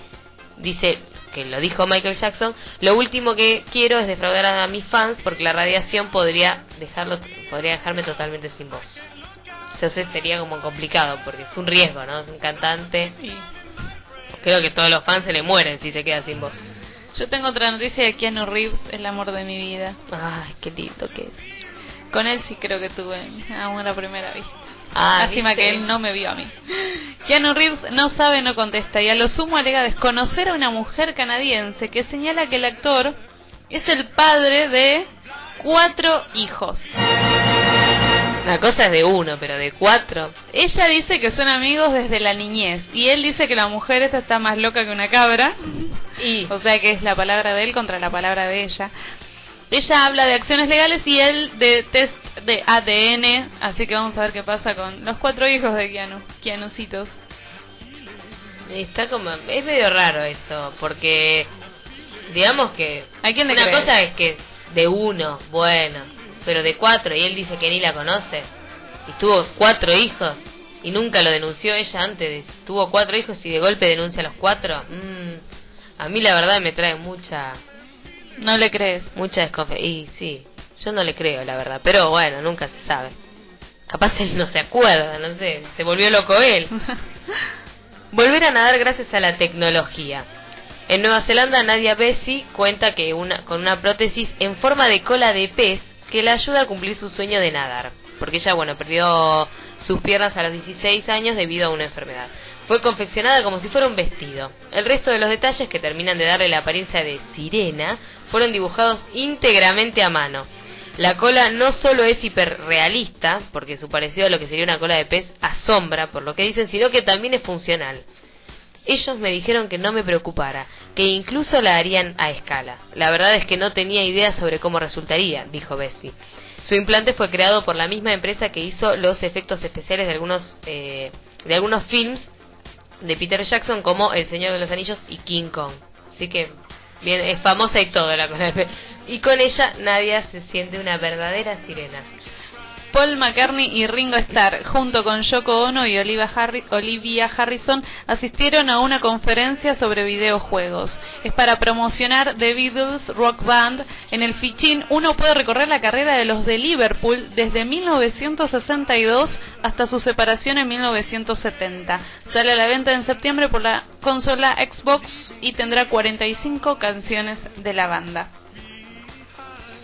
D: dice, que lo dijo Michael Jackson, lo último que quiero es defraudar a mis fans porque la radiación podría dejarlo, podría dejarme totalmente sin voz. Entonces sería como complicado porque es un riesgo, ¿no? Es un cantante. Creo que todos los fans se le mueren si se queda sin voz.
A: Yo tengo otra noticia de Keanu Reeves, el amor de mi vida.
D: Ay, qué lindo que es.
A: Con él sí creo que tuve a una primera vista.
D: Ah,
A: Lástima
D: ¿viste?
A: que él no me vio a mí. Keanu Reeves no sabe, no contesta y a lo sumo alega desconocer a una mujer canadiense que señala que el actor es el padre de cuatro hijos.
D: La cosa es de uno, pero de cuatro.
A: Ella dice que son amigos desde la niñez y él dice que la mujer esta está más loca que una cabra.
D: Y
A: o sea que es la palabra de él contra la palabra de ella. Ella habla de acciones legales y él de test de ADN, así que vamos a ver qué pasa con los cuatro hijos de Keanu, Keanucitos.
D: Está como es medio raro esto, porque digamos que
A: ¿A quién le
D: una
A: crees?
D: cosa es que de uno, bueno, pero de cuatro y él dice que ni la conoce y tuvo cuatro hijos y nunca lo denunció ella antes, tuvo cuatro hijos y de golpe denuncia a los cuatro. Mm, a mí la verdad me trae mucha
A: No le crees.
D: mucha desconfianza y sí, yo no le creo la verdad, pero bueno, nunca se sabe. Capaz él no se acuerda, no sé, se volvió loco él. Volver a nadar gracias a la tecnología. En Nueva Zelanda, Nadia Bessi cuenta que una, con una prótesis en forma de cola de pez que le ayuda a cumplir su sueño de nadar. Porque ella, bueno, perdió sus piernas a los 16 años debido a una enfermedad. Fue confeccionada como si fuera un vestido. El resto de los detalles que terminan de darle la apariencia de sirena fueron dibujados íntegramente a mano. La cola no solo es hiperrealista, porque su parecido a lo que sería una cola de pez asombra por lo que dicen, sino que también es funcional. Ellos me dijeron que no me preocupara, que incluso la harían a escala. La verdad es que no tenía idea sobre cómo resultaría, dijo Bessie. Su implante fue creado por la misma empresa que hizo los efectos especiales de algunos eh, de algunos films de Peter Jackson como El Señor de los Anillos y King Kong. Así que bien es famosa y todo la. Y con ella Nadia se siente una verdadera sirena.
A: Paul McCartney y Ringo Starr, junto con Yoko Ono y Olivia, Harri- Olivia Harrison, asistieron a una conferencia sobre videojuegos. Es para promocionar The Beatles Rock Band. En el fichín uno puede recorrer la carrera de los de Liverpool desde 1962 hasta su separación en 1970. Sale a la venta en septiembre por la consola Xbox y tendrá 45 canciones de la banda.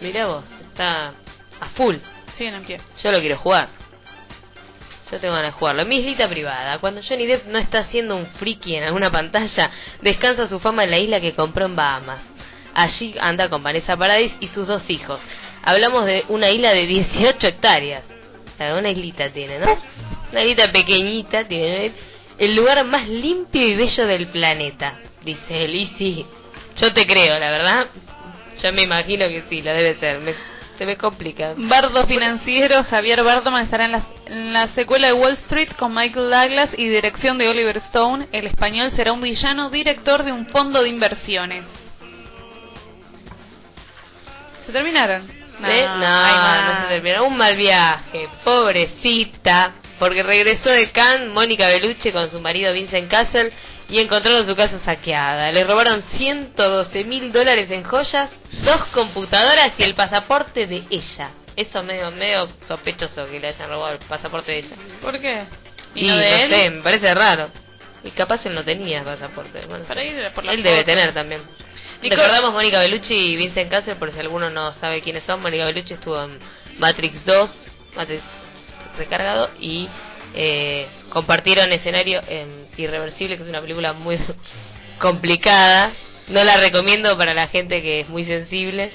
D: Mirá vos, está a full.
A: Siguen.
D: Yo lo quiero jugar. Yo tengo ganas de jugarlo. Mi islita privada, cuando Johnny Depp no está haciendo un friki en alguna pantalla, descansa su fama en la isla que compró en Bahamas. Allí anda con Vanessa Paradis y sus dos hijos. Hablamos de una isla de 18 hectáreas. Una islita tiene, ¿no? Una islita pequeñita, tiene el lugar más limpio y bello del planeta, dice él. Yo te creo, la verdad. Yo me imagino que sí, lo debe ser. Me- se me complica.
A: Bardo financiero Javier Bardoman estará en la, en la secuela de Wall Street con Michael Douglas y dirección de Oliver Stone. El español será un villano director de un fondo de inversiones. ¿Se terminaron?
D: ¿Eh? No, no, se terminó. Un mal viaje, pobrecita. Porque regresó de Cannes Mónica Bellucci con su marido Vincent Castle y encontraron su casa saqueada. Le robaron 112 mil dólares en joyas, dos computadoras y el pasaporte de ella. Eso medio medio sospechoso que le hayan robado el pasaporte de ella.
A: ¿Por qué?
D: Y,
A: no
D: no
A: de él?
D: sé, me parece raro. Y capaz él no tenía pasaporte. Bueno,
A: Para ir por la
D: él debe tener también. Recordamos Mónica Bellucci y Vincent Castle, por si alguno no sabe quiénes son. Mónica Bellucci estuvo en Matrix 2, Matrix Recargado, y eh, compartieron escenario en Irreversible, que es una película muy complicada. No la recomiendo para la gente que es muy sensible.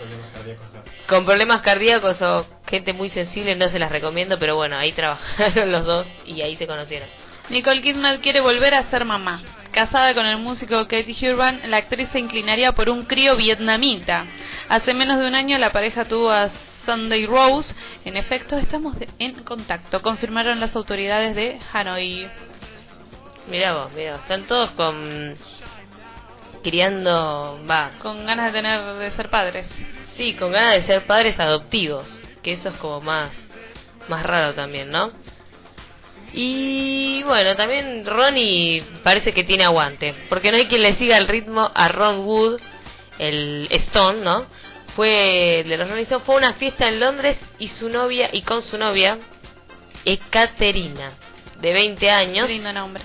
D: Con problemas cardíacos o gente muy sensible no se las recomiendo, pero bueno, ahí trabajaron los dos y ahí se conocieron.
A: Nicole Kidman quiere volver a ser mamá.
P: Casada con el músico Katie Urban, la actriz se inclinaría por un crío vietnamita. Hace menos de un año la pareja tuvo a Sunday Rose. En efecto, estamos en contacto, confirmaron las autoridades de Hanoi.
D: Mirá vos, mirá. Están todos con... criando... va...
P: Con ganas de tener de ser padres.
D: Sí, con ganas de ser padres adoptivos. Que eso es como más... más raro también, ¿no? Y bueno, también Ronnie parece que tiene aguante, porque no hay quien le siga el ritmo a Ron Wood, el Stone, ¿no? Fue de los Rolling Stones, fue una fiesta en Londres y su novia y con su novia Ekaterina, de 20 años.
P: Lindo nombre.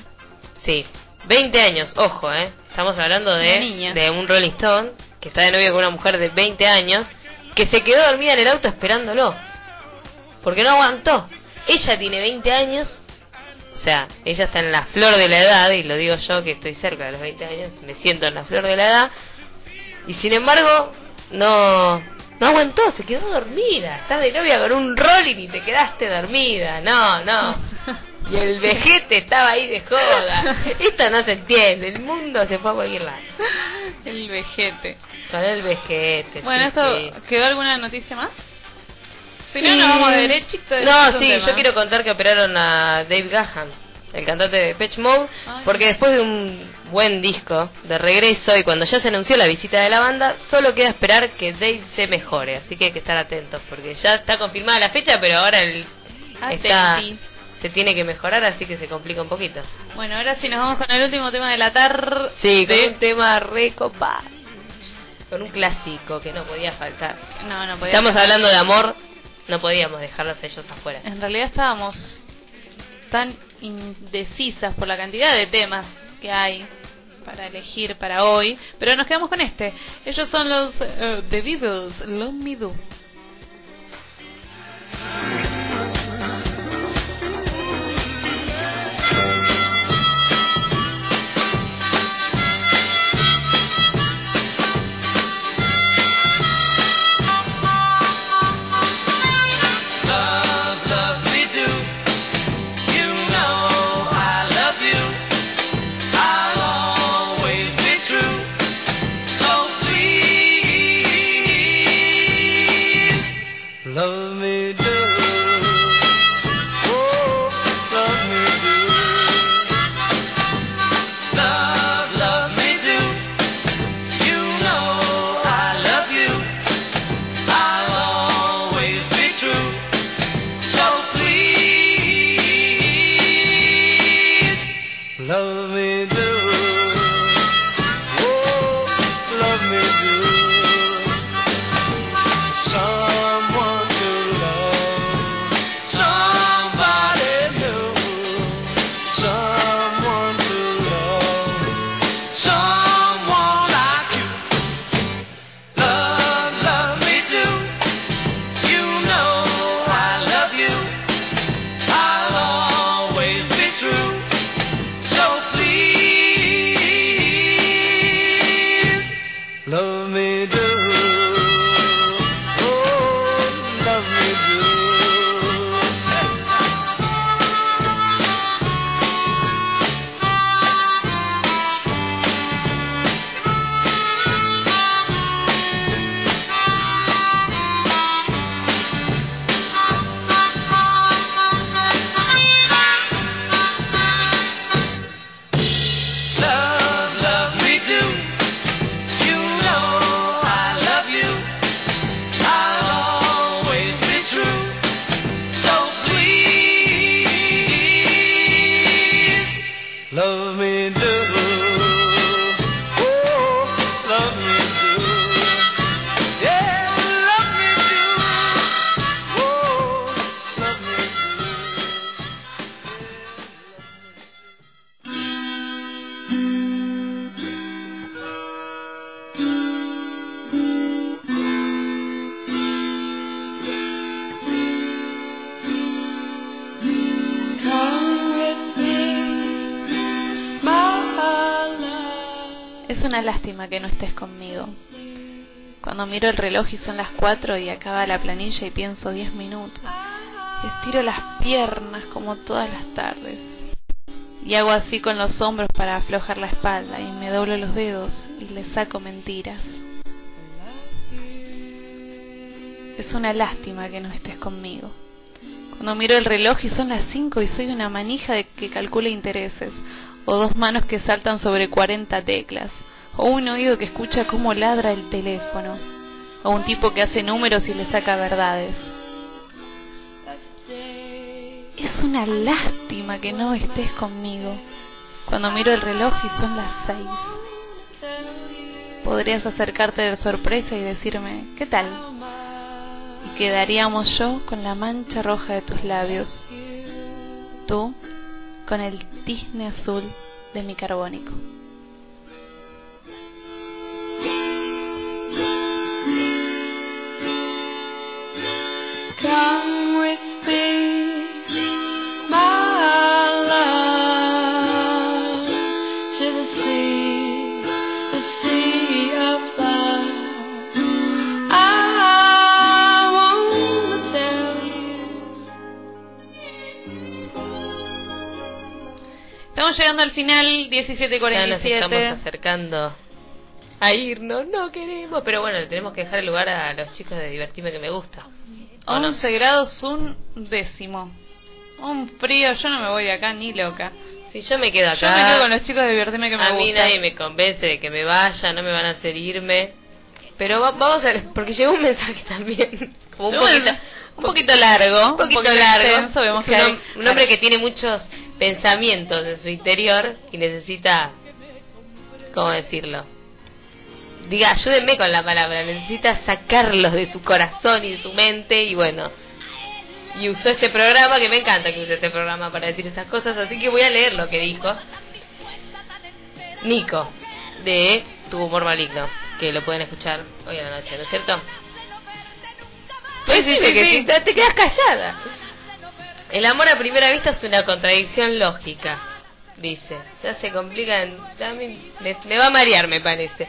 D: Sí, 20 años, ojo, ¿eh? Estamos hablando de,
P: niña.
D: de un Rolling Stone que está de novio con una mujer de 20 años que se quedó dormida en el auto esperándolo. Porque no aguantó. Ella tiene 20 años, o sea, ella está en la flor de la edad, y lo digo yo que estoy cerca de los 20 años, me siento en la flor de la edad, y sin embargo, no, no aguantó, se quedó dormida. Estás de novia con un Rolling y te quedaste dormida. No, no. Y el vejete estaba ahí de joda. Esto no se entiende. El mundo se fue a cualquier lado.
P: El vejete.
D: Con el vejete.
P: Bueno,
D: sí,
P: esto
D: sí.
P: ¿quedó alguna noticia más? Si no,
D: Y-
P: nos vamos derechito.
D: No,
P: un
D: sí,
P: tema.
D: yo quiero contar que operaron a Dave Gahan, el cantante de Pitch Mode, porque después de un buen disco de regreso y cuando ya se anunció la visita de la banda, solo queda esperar que Dave se mejore, así que hay que estar atentos, porque ya está confirmada la fecha, pero ahora el, está,
P: Atenti.
D: se tiene que mejorar, así que se complica un poquito.
P: Bueno, ahora sí nos vamos con el último tema de la tarde.
D: Sí, con un tema recopa, con un clásico que no podía faltar.
P: No, no podía
D: Estamos
P: faltar.
D: hablando de amor, no podíamos dejarlos ellos afuera.
P: En realidad estábamos tan indecisas por la cantidad de temas que hay para elegir para hoy, pero nos quedamos con este. Ellos son los eh, The Beatles, Love Me Do. Lástima que no estés conmigo. Cuando miro el reloj y son las 4 y acaba la planilla y pienso 10 minutos. Estiro las piernas como todas las tardes.
A: Y hago así con los hombros para aflojar la espalda y me doblo los dedos y le saco mentiras. Es una lástima que no estés conmigo. Cuando miro el reloj y son las 5 y soy una manija que calcula intereses, o dos manos que saltan sobre 40 teclas, o un oído que escucha cómo ladra el teléfono, o un tipo que hace números y le saca verdades. Es una lástima que no estés conmigo. Cuando miro el reloj y son las 6. Podrías acercarte de sorpresa y decirme, ¿qué tal? Y quedaríamos yo con la mancha roja de tus labios, tú con el tizne azul de mi carbónico. Llegando al final,
D: Ya nos
A: 17.47.
D: estamos acercando a irnos, no queremos. Pero bueno, tenemos que dejar el lugar a los chicos de Divertirme que me gusta. ¿O no?
A: 11 grados un décimo. Un frío, yo no me voy de acá ni loca.
D: Si yo me quedo
A: Yo
D: acá.
A: me quedo con los chicos de divertirme que me
D: a mí
A: gusta.
D: nadie me convence de que me vaya, no me van a hacer irme. Pero va- vamos a porque llegó un mensaje también, como un poquito,
A: un poquito largo,
D: un poquito largo.
A: vemos que
D: un, un hombre que tiene muchos pensamientos en su interior y necesita, ¿cómo decirlo? Diga, ayúdenme con la palabra, necesita sacarlos de su corazón y de su mente y bueno, y usó este programa, que me encanta que use este programa para decir esas cosas, así que voy a leer lo que dijo Nico, de Tu Humor Maligno, que lo pueden escuchar hoy a la noche, ¿no es cierto? Pues
A: Sí, sí,
D: que
A: sí.
D: te- te quedas callada. El amor a primera vista es una contradicción lógica, dice. Ya se complica, me- me va a marear, me parece.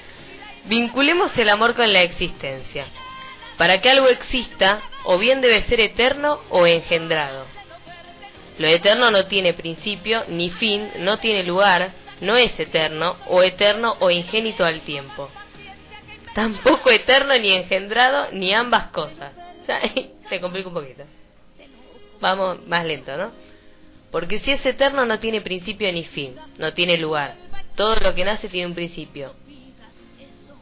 D: Vinculemos el amor con la existencia. Para que algo exista, o bien debe ser eterno o engendrado. Lo eterno no tiene principio ni fin, no tiene lugar, no es eterno, o eterno o ingénito al tiempo. Tampoco eterno ni engendrado, ni ambas cosas. Se complica un poquito. Vamos más lento, ¿no? Porque si es eterno no tiene principio ni fin, no tiene lugar. Todo lo que nace tiene un principio.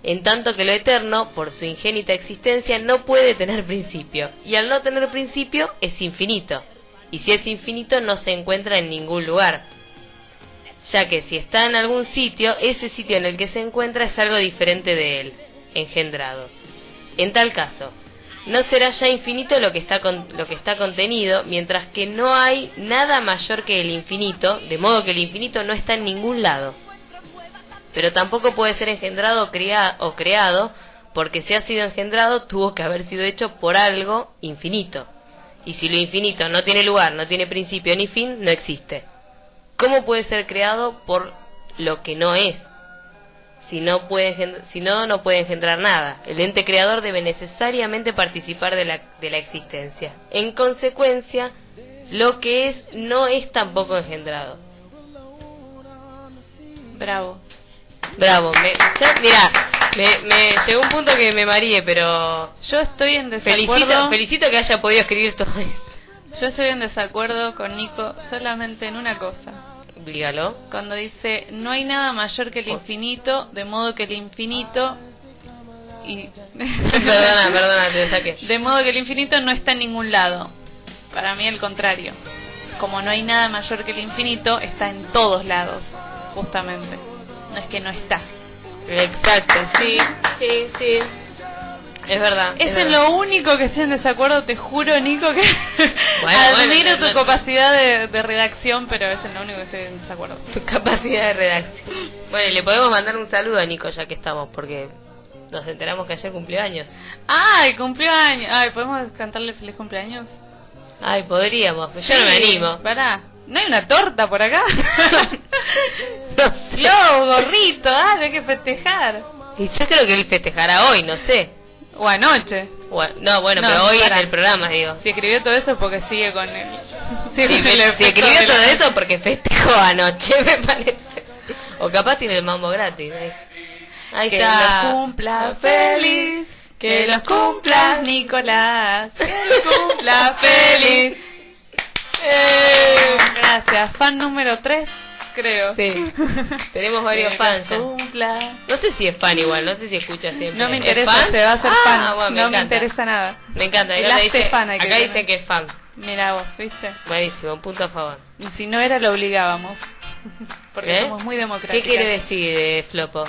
D: En tanto que lo eterno, por su ingénita existencia, no puede tener principio. Y al no tener principio, es infinito. Y si es infinito, no se encuentra en ningún lugar. Ya que si está en algún sitio, ese sitio en el que se encuentra es algo diferente de él, engendrado. En tal caso, no será ya infinito lo que está con- lo que está contenido, mientras que no hay nada mayor que el infinito, de modo que el infinito no está en ningún lado. Pero tampoco puede ser engendrado o, crea- o creado, porque si ha sido engendrado tuvo que haber sido hecho por algo infinito. Y si lo infinito no tiene lugar, no tiene principio ni fin, no existe. ¿Cómo puede ser creado por lo que no es? Si no, puede si no, no puede engendrar nada. El ente creador debe necesariamente participar de la, de la existencia. En consecuencia, lo que es no es tampoco engendrado.
A: Bravo.
D: Bravo, me, ya, mira, me, me llegó un punto que me mareé, pero
A: Yo estoy en
D: felicito,
A: desacuerdo.
D: felicito que haya podido escribir todo eso.
A: Yo estoy en desacuerdo con Nico solamente en una cosa.
D: Dígalo.
A: Cuando dice, no hay nada mayor que el infinito, de modo que el infinito... Y...
D: Perdona, perdona, te saqué.
A: De modo que el infinito no está en ningún lado. Para mí el contrario. Como no hay nada mayor que el infinito, está en todos lados, justamente. No es que no está.
D: Exacto, sí, sí, sí. Es verdad.
A: Es en
D: verdad.
A: lo único que estoy en desacuerdo, te juro, Nico, que
D: Bueno,
A: admiro
D: bueno,
A: tu capacidad de, de redacción, pero es en lo único que estoy en desacuerdo.
D: Tu capacidad de redacción. Bueno, y le podemos mandar un saludo a Nico ya que estamos, porque nos enteramos que ayer cumplió años.
A: ¡Ay, cumpleaños! Ay, ¿podemos cantarle feliz cumpleaños?
D: Ay, podríamos, pero yo no me animo.
A: Pará, ¿no hay una torta por acá?
D: No sé.
A: Globo, gorrito, ah, hay que festejar.
D: Y yo creo que él festejará hoy, no sé.
A: O anoche.
D: No, bueno,
A: No,
D: pero hoy
A: pará.
D: en el programa, digo.
A: Si escribió todo eso es porque sigue con el...
D: Si, escribió todo
A: la-
D: eso porque festejó anoche, me parece. O capaz tiene el mambo gratis. Ahí, ahí
A: que
D: está.
A: los cumpla feliz, que los cumpla Nicolás, que los cumpla feliz. Eh, gracias, fan número 3, creo.
D: Sí. Tenemos varios
A: Que
D: fans.
A: los cumpla.
D: No sé si es fan igual, no sé si escucha siempre.
A: No me
D: ¿Es
A: interesa,
D: fan?
A: se va a hacer
D: Ah,
A: fan.
D: bueno, me
A: no me
D: encanta.
A: interesa nada.
D: Me encanta. Acá, dice,
A: que
D: acá dice que es fan.
A: Mira vos, ¿viste?
D: Buenísimo, un punto a favor.
A: Y si no era, lo obligábamos. Porque
D: ¿Eh?
A: somos muy
D: ¿Qué
A: democráticos.
D: quiere decir eh, Flopo?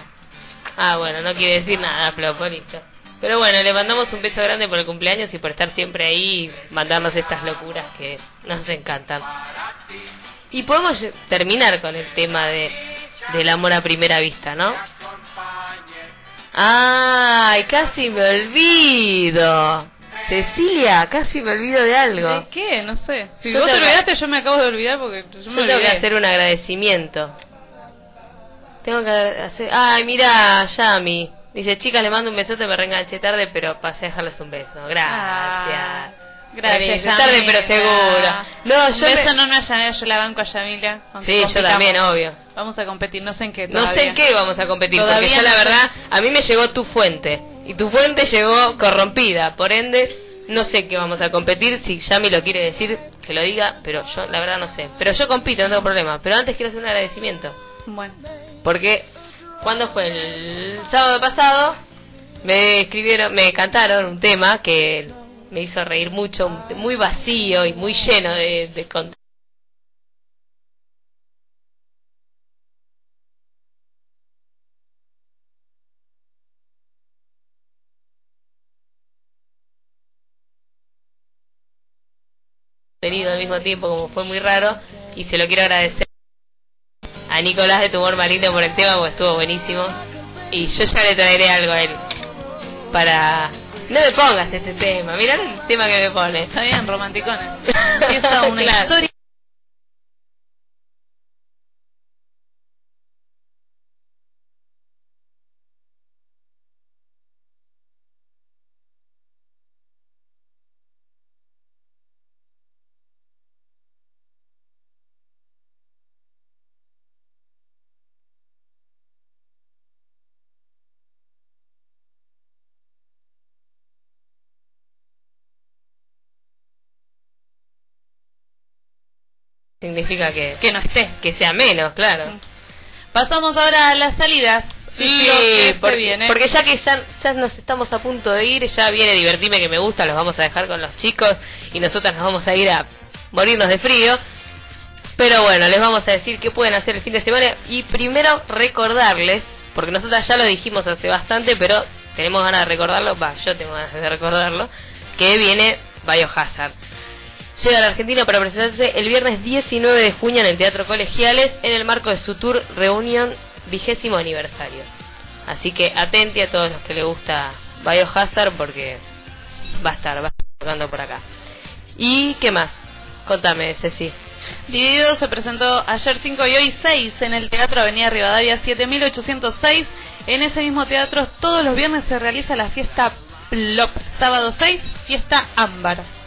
D: Ah, bueno, no quiere decir nada, Flopo, listo. Pero bueno, le mandamos un beso grande por el cumpleaños y por estar siempre ahí y mandarnos estas locuras que nos encantan. Y podemos terminar con el tema de del amor a primera vista, ¿no? Ay, casi me olvido. Cecilia, casi me olvido de algo.
A: ¿De qué? No sé. Si
D: Yo
A: vos te olvidaste, yo me acabo de olvidar porque yo,
D: Yo
A: me
D: tengo que hacer un agradecimiento. Tengo que hacer... Ay, mira, Yami. Dice, chicas, le mando un besote, me reenganché tarde, pero pasé a dejarles un beso. Gracias.
A: Ah, Gracias,
D: tarde, pero seguro. No,
A: un
D: yo
A: beso
D: me-
A: no una Yamila, yo la banco a Yamila.
D: Sí, yo también, obvio.
A: Vamos a competir, no sé en qué
D: No sé en qué vamos a competir,
A: Todavía
D: porque yo
A: no
D: la
A: sé.
D: verdad, a mí me llegó tu fuente. Y tu fuente llegó corrompida. Por ende, no sé qué vamos a competir. Si Yami lo quiere decir, que lo diga, pero yo la verdad no sé. Pero yo compito, no tengo problema. Pero antes quiero hacer un agradecimiento.
A: Bueno.
D: Porque cuando fue el sábado pasado me escribieron, me cantaron un tema que me hizo reír mucho, muy vacío y muy lleno de, de contenido. al mismo tiempo como fue muy raro y se lo quiero agradecer a Nicolás de Tumor Marino por el tema porque estuvo buenísimo y yo ya le traeré algo a él para no me pongas este tema mirá el tema que me pone
A: Está bien, romanticones. Empieza una
D: Claro.
A: historia.
D: Significa que
A: Que no esté.
D: que sea menos claro
A: Pasamos ahora a las salidas.
D: Sí,
A: se
D: porque,
A: viene.
D: porque ya que ya, ya nos estamos a punto de ir, ya viene Divertirme que me gusta, los vamos a dejar con los chicos y nosotras nos vamos a ir a morirnos de frío. Pero bueno, les vamos a decir qué pueden hacer el fin de semana y primero recordarles, porque nosotras ya lo dijimos hace bastante, pero tenemos ganas de recordarlo, va, yo tengo ganas de recordarlo, que viene Biohazard. Llega a la Argentina para presentarse el viernes 19 de junio en el Teatro Colegiales en el marco de su tour Reunión vigésimo aniversario. Así que atente a todos los que les gusta Biohazard porque va a estar, va a estar tocando por acá. ¿Y qué más? Contame, Ceci.
A: Dividido se presentó ayer 5 y hoy 6 en el Teatro Avenida Rivadavia 7806. En ese mismo teatro todos los viernes se realiza la fiesta Plop. Sábado 6, fiesta Ámbar.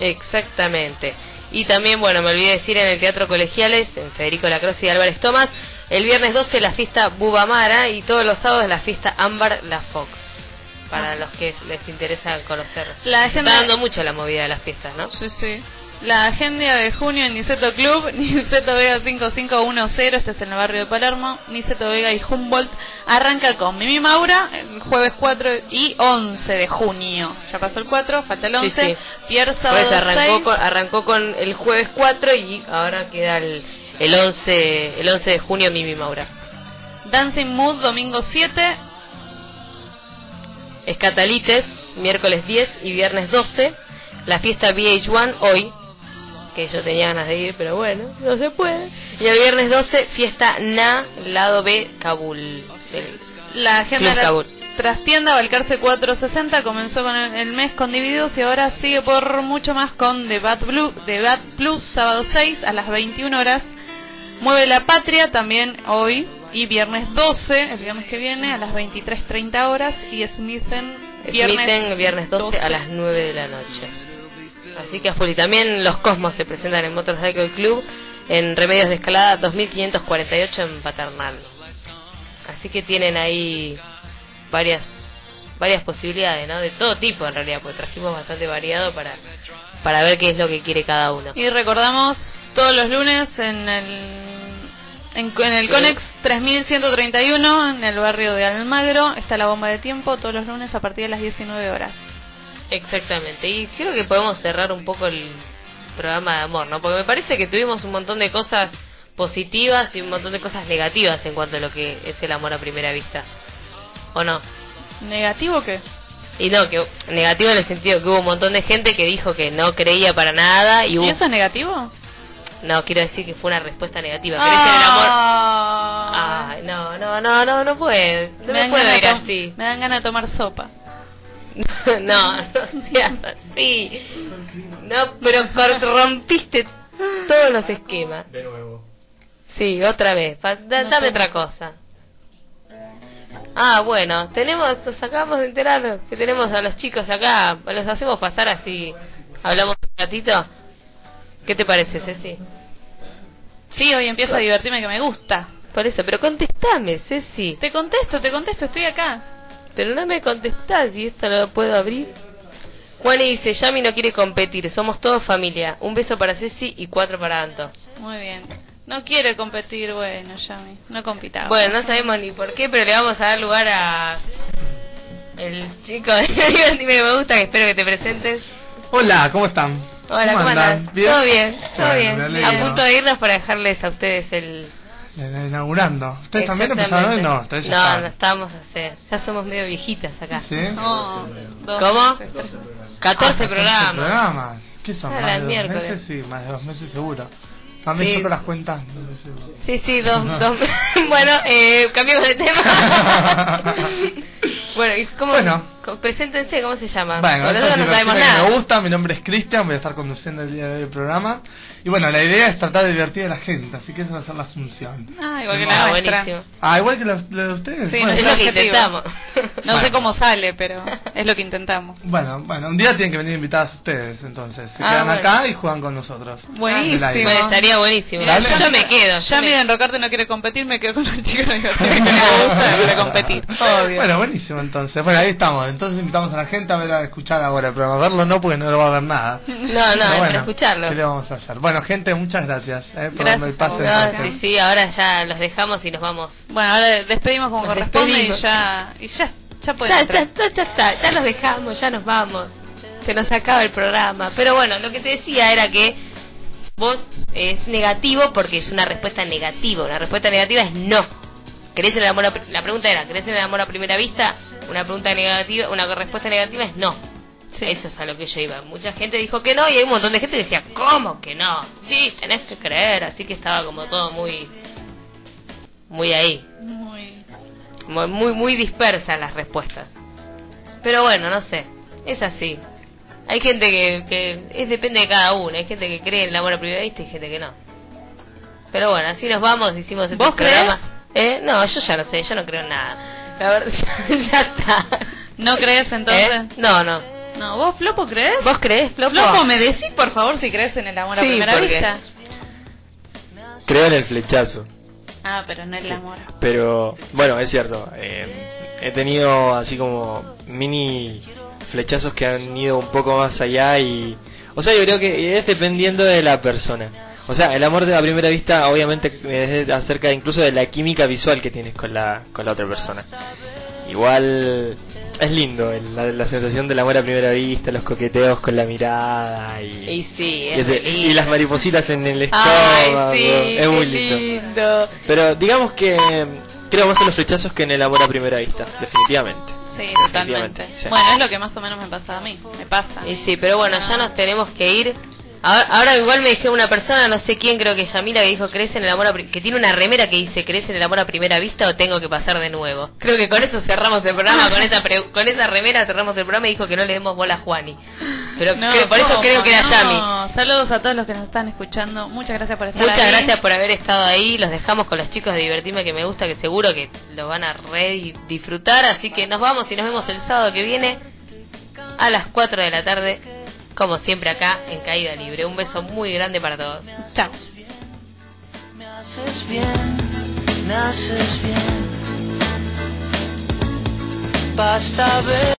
D: Exactamente. Y también, bueno, me olvidé decir en el Teatro Colegiales, en Federico Lacroce y Álvarez Tomás, el viernes 12 la fiesta Bubamara y todos los sábados la fiesta Ámbar La Fox. Para
A: Ah.
D: los que les interesa conocer.
A: La
D: Se Está dando mucho la movida de las fiestas, ¿no?
A: Sí, sí. La agenda de junio en Niceto Club, Niceto Vega 5510, este es en el barrio de Palermo, Niceto Vega y Humboldt, arranca con Mimi Maura el jueves 4 y 11 de junio. Ya pasó el 4, falta el
D: Sí,
A: 11.
D: sí.
A: Pierre
D: Pues
A: sábado
D: arrancó
A: 6.
D: con, arrancó con el jueves 4 y ahora queda el, el 11 el 11 de junio Mimi Maura.
A: Dancing Mood domingo 7.
D: Escatalites, miércoles 10 y viernes 12. La fiesta VH1 hoy, que yo tenía ganas de ir, pero bueno, no se puede. Y el viernes 12, fiesta Na, lado B, Kabul.
A: La agenda de
D: Kabul.
A: trastienda Balcarce 460 comenzó con el, el mes con Divididos y ahora sigue por mucho más con The Bad, Blue, The Bad Plus sábado 6 a las 21 horas. Mueve la Patria también hoy y viernes 12, el viernes que viene a las 23.30 horas y Smithen Viernes
D: Emiten el viernes 12, a
A: 12.
D: las 9 de la noche. Así que a full. Y también los Cosmos se presentan en Motorcycle Club en Remedios de Escalada 2548 en Paternal. Así que tienen ahí varias varias posibilidades, ¿no? De todo tipo en realidad, porque trajimos bastante variado para para ver qué es lo que quiere cada uno.
A: Y recordamos todos los lunes en el en, en el
D: Sí.
A: Conex 3131 en el barrio de Almagro está la bomba de tiempo todos los lunes a partir de las 19 horas.
D: Exactamente. Y creo que podemos cerrar un poco el programa de amor, ¿no? Porque me parece que tuvimos un montón de cosas positivas y un montón de cosas negativas en cuanto a lo que es el amor a primera vista. ¿O no?
A: ¿Negativo qué?
D: Y no, que negativo en el sentido que hubo un montón de gente que dijo que no creía para nada y hubo...
A: ¿Y eso es negativo?
D: No, quiero decir que fue una respuesta negativa. ¿Crees en el amor? Ay, no, no, no, no, no puede. No me,
A: dan
D: puedo ir así.
A: Me dan ganas de tomar sopa.
D: no, no seas así. No, pero rompiste todos los esquemas.
S: De nuevo.
D: Sí, otra vez. Dame otra cosa. Ah, bueno, tenemos, nos acabamos de enterar que tenemos a los chicos acá. Los hacemos pasar así. Hablamos un ratito. ¿Qué te parece, Ceci?
A: Sí, hoy empiezo a divertirme que me gusta.
D: Por eso, pero contestame, Ceci.
A: Te contesto, te contesto, estoy acá.
D: Pero no me contestás y esto lo puedo abrir. Juan dice, Yami no quiere competir, somos todos familia. Un beso para Ceci y cuatro para Anto.
A: Muy bien. No quiere competir, bueno, Yami. No compitamos.
D: Bueno, no sabemos ni por qué, pero le vamos a dar lugar a el chico de me gusta, que espero que te presentes.
S: Hola, ¿cómo están?
D: Hola, ¿cómo,
S: andan?
D: andas? ¿Todo bien? ¿Todo
S: Bueno,
D: bien? A punto de irnos para dejarles a ustedes el...
S: Eh, Inaugurando. ¿Ustedes también empezaron. No, ustedes
D: no,
S: estaban.
D: no estábamos a hacer. Ya somos medio viejitas acá.
S: ¿Sí?
A: No,
D: ¿Cómo?
A: meses, tres.
D: 14
S: Ah,
D: programas.
S: programas. ¿Qué son?
D: Ah,
S: ¿Más de dos
D: miércoles.
S: meses? Sí, más de dos meses seguro. Mami,
D: Sí.
S: te las cuentas. No sé seguro.
D: Sí, sí, dos, dos. bueno, eh, cambiamos de tema. bueno, ¿y cómo?
S: Bueno.
D: Preséntense, ¿cómo se llama?
S: Bueno,
D: no
S: es
D: sabemos nada.
S: Me gusta, mi nombre es Cristian, voy a estar conduciendo el día de hoy el programa. Y bueno, la idea es tratar de divertir a la gente, así que esa va a ser la asunción.
A: Ah, igual que la nuestra.
D: buenísimo.
S: Ah, igual que la, de ustedes.
A: Sí,
S: bueno,
A: no
D: Es lo que
A: objetivo.
D: intentamos.
A: No
S: Bueno.
A: sé cómo sale, pero es lo que intentamos.
S: bueno, bueno, un día tienen que venir invitadas ustedes, entonces. Se
D: Ah,
S: quedan
D: bueno.
S: acá y juegan con nosotros.
A: Buenísimo.
D: Estaría buenísimo.
S: Dale.
D: Yo me quedo. yo
A: Yami
D: me-
A: de Enrocarte no quiere competir, me quedo con los chicos de que me gusta, no quiere competir. Obvio.
S: Bueno, buenísimo entonces. Bueno, ahí estamos. Entonces invitamos a la gente a ver a escuchar ahora el programa. Verlo no, porque no lo va a ver nada.
D: No, no,
S: Pero
D: es
S: bueno,
D: para escucharlo.
S: ¿Qué le vamos a hacer? Bueno, gente, muchas gracias eh, por
A: Gracias
S: darme el
A: a
S: pase.
D: No, sí, sí, ahora ya los dejamos y nos vamos.
A: Bueno, ahora despedimos como
D: Nos
A: corresponde
D: despedimos.
A: y ya, y ya, ya pueden
D: Ya,
A: entrar.
D: ya, ya, ya está, ya los dejamos, ya nos vamos. Se nos acaba el programa. Pero bueno, lo que te decía era que vos es negativo porque es una respuesta negativa. Una respuesta negativa es no. ¿Crees en el amor a, la pregunta era, ¿crees en el amor a primera vista? Una pregunta negativa, una respuesta negativa es no. Eso es a lo que yo iba. Mucha gente dijo que no y hay un montón de gente que decía, ¿cómo que no? Sí, tenés que creer. Así que estaba como todo muy, muy ahí.
A: Muy...
D: Muy, muy, muy dispersas las respuestas. Pero bueno, no sé. Es así. Hay gente que, que es depende de cada uno. Hay gente que cree en el amor a primera vista y gente que no. Pero bueno, así nos vamos. Hicimos este
A: ¿Vos crees?
D: programa. ¿Eh? No, yo ya no sé. Yo no creo en nada. La verdad, ya está.
A: ¿No crees entonces?
D: ¿Eh? No, no.
A: No, ¿vos, Flopo, crees?
D: ¿Vos crees, Flopo?
A: Flopo, ¿me decís por favor si crees en el amor a
D: Sí,
A: primera
D: porque-
A: vista?
H: Creo en el flechazo.
A: Ah, pero no el amor.
H: Pero bueno, es cierto. eh, he tenido así como mini flechazos que han ido un poco más allá y... O sea, yo creo que es dependiendo de la persona. O sea, el amor de la primera vista obviamente es acerca incluso de la química visual que tienes con la, con la otra persona. Igual es lindo el- la, la sensación del amor a primera vista, los coqueteos con la mirada y,
D: Y sí,
H: y,
D: es
H: las maripositas en el
D: Ay,
H: estómago.
D: sí,
H: es muy lindo.
D: lindo.
H: Pero digamos que creo más en los flechazos que en el amor a primera vista, definitivamente.
A: Sí, totalmente.
H: sí.
A: Bueno, es lo que más o menos me pasa a mí. Me pasa.
D: Y sí, pero bueno, ya nos tenemos que ir. Ahora, ahora igual me dijeron una persona, no sé quién, creo que Yamila, que dijo, ¿crees en el amor a pri-?" que tiene una remera que dice, ¿crees en el amor a primera vista o tengo que pasar de nuevo? Creo que con eso cerramos el programa, con esa pre- con esa remera cerramos el programa y dijo que no le demos bola a Juani. Pero
A: No,
D: creo- por eso
A: ¿cómo?
D: creo que era
A: No.
D: Yami.
A: Saludos a todos los que nos están escuchando. Muchas gracias por estar
D: Muchas
A: ahí.
D: gracias por haber estado ahí. Los dejamos con los chicos de Divertirme que me gusta, que seguro que lo van a re disfrutar. Así que nos vamos y nos vemos el sábado que viene a las 4 de la tarde, como siempre acá en Caída Libre. Un beso muy grande para todos.
A: Chao.
P: Me haces bien, me haces bien. Basta ver.